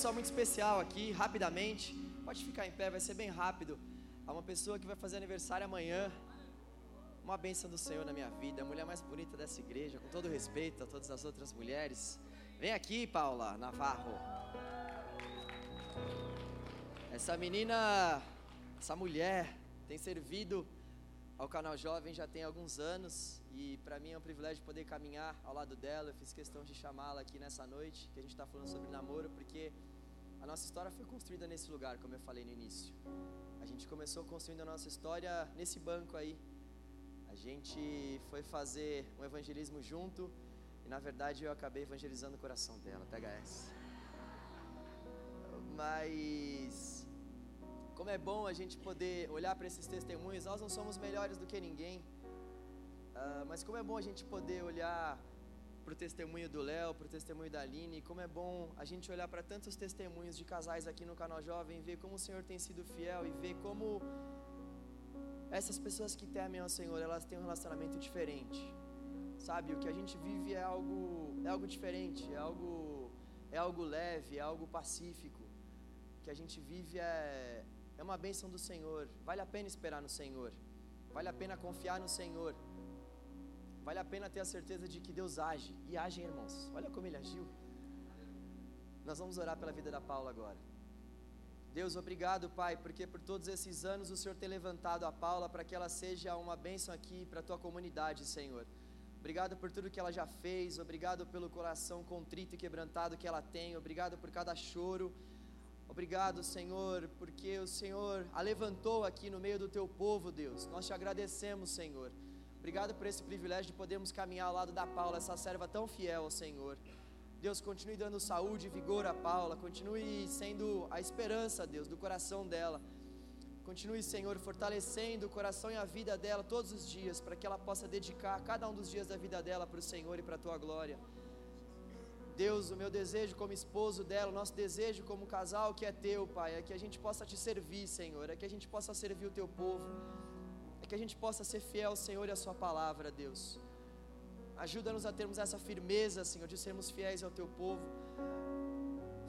Pessoa muito especial aqui, rapidamente. Pode ficar em pé, vai ser bem rápido. Há uma pessoa que vai fazer aniversário amanhã. Uma bênção do Senhor na minha vida, a mulher mais bonita dessa igreja, com todo respeito a todas as outras mulheres. Vem aqui, Paula Navarro. Essa menina, essa mulher, tem servido ao canal Jovem já tem alguns anos e para mim é um privilégio poder caminhar ao lado dela. Eu fiz questão de chamá-la aqui nessa noite, que a gente está falando sobre namoro, porque a nossa história foi construída nesse lugar, como eu falei no início. A gente começou construindo a nossa história nesse banco aí. A gente foi fazer um evangelismo junto e na verdade eu acabei evangelizando o coração dela, essa. Mas como é bom a gente poder olhar para esses testemunhos, nós não somos melhores do que ninguém. Uh, mas como é bom a gente poder olhar para o testemunho do Léo, para o testemunho da Aline. Como é bom a gente olhar para tantos testemunhos de casais aqui no canal Jovem, ver como o Senhor tem sido fiel e ver como essas pessoas que temem ao Senhor, elas têm um relacionamento diferente. Sabe, o que a gente vive é algo é algo diferente, é algo é algo leve, é algo pacífico. O que a gente vive é é uma bênção do Senhor. Vale a pena esperar no Senhor. Vale a pena confiar no Senhor. Vale a pena ter a certeza de que Deus age. E age, irmãos. Olha como ele agiu. Nós vamos orar pela vida da Paula agora. Deus, obrigado, Pai, porque por todos esses anos o Senhor tem levantado a Paula para que ela seja uma bênção aqui para a tua comunidade, Senhor. Obrigado por tudo que ela já fez, obrigado pelo coração contrito e quebrantado que ela tem, obrigado por cada choro. Obrigado, Senhor, porque o Senhor a levantou aqui no meio do teu povo, Deus. Nós te agradecemos, Senhor. Obrigado por esse privilégio de podermos caminhar ao lado da Paula, essa serva tão fiel ao Senhor. Deus, continue dando saúde e vigor a Paula, continue sendo a esperança, Deus, do coração dela. Continue, Senhor, fortalecendo o coração e a vida dela todos os dias, para que ela possa dedicar cada um dos dias da vida dela para o Senhor e para a tua glória. Deus, o meu desejo como esposo dela, o nosso desejo como casal que é teu, Pai, é que a gente possa te servir, Senhor, é que a gente possa servir o teu povo que a gente possa ser fiel ao Senhor e à Sua palavra, Deus. Ajuda-nos a termos essa firmeza, Senhor, de sermos fiéis ao Teu povo,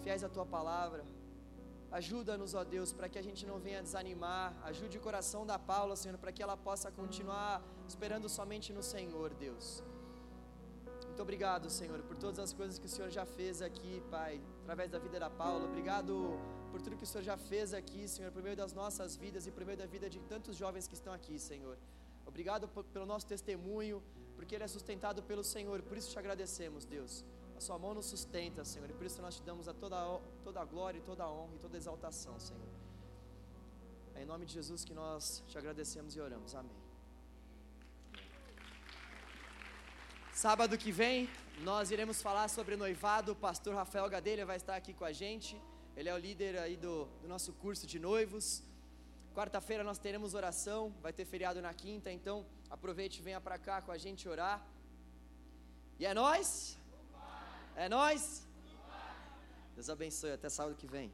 fiéis à Tua palavra. Ajuda-nos, ó Deus, para que a gente não venha desanimar. Ajude o coração da Paula, Senhor, para que ela possa continuar esperando somente no Senhor, Deus. Muito obrigado, Senhor, por todas as coisas que o Senhor já fez aqui, Pai, através da vida da Paula. Obrigado por tudo que o Senhor já fez aqui, Senhor, por meio das nossas vidas e por meio da vida de tantos jovens que estão aqui, Senhor. Obrigado pelo nosso testemunho, porque ele é sustentado pelo Senhor, por isso te agradecemos, Deus. A sua mão nos sustenta, Senhor, e por isso nós te damos a toda, toda a glória e toda a honra e toda a exaltação, Senhor. É em nome de Jesus que nós te agradecemos e oramos. Amém. Sábado que vem, nós iremos falar sobre noivado. O pastor Rafael Gadelha vai estar aqui com a gente. Ele é o líder aí do, do nosso curso de noivos. Quarta-feira nós teremos oração, vai ter feriado na quinta, então aproveite e venha para cá com a gente orar. E é nós? É nós? Deus abençoe, até sábado que vem.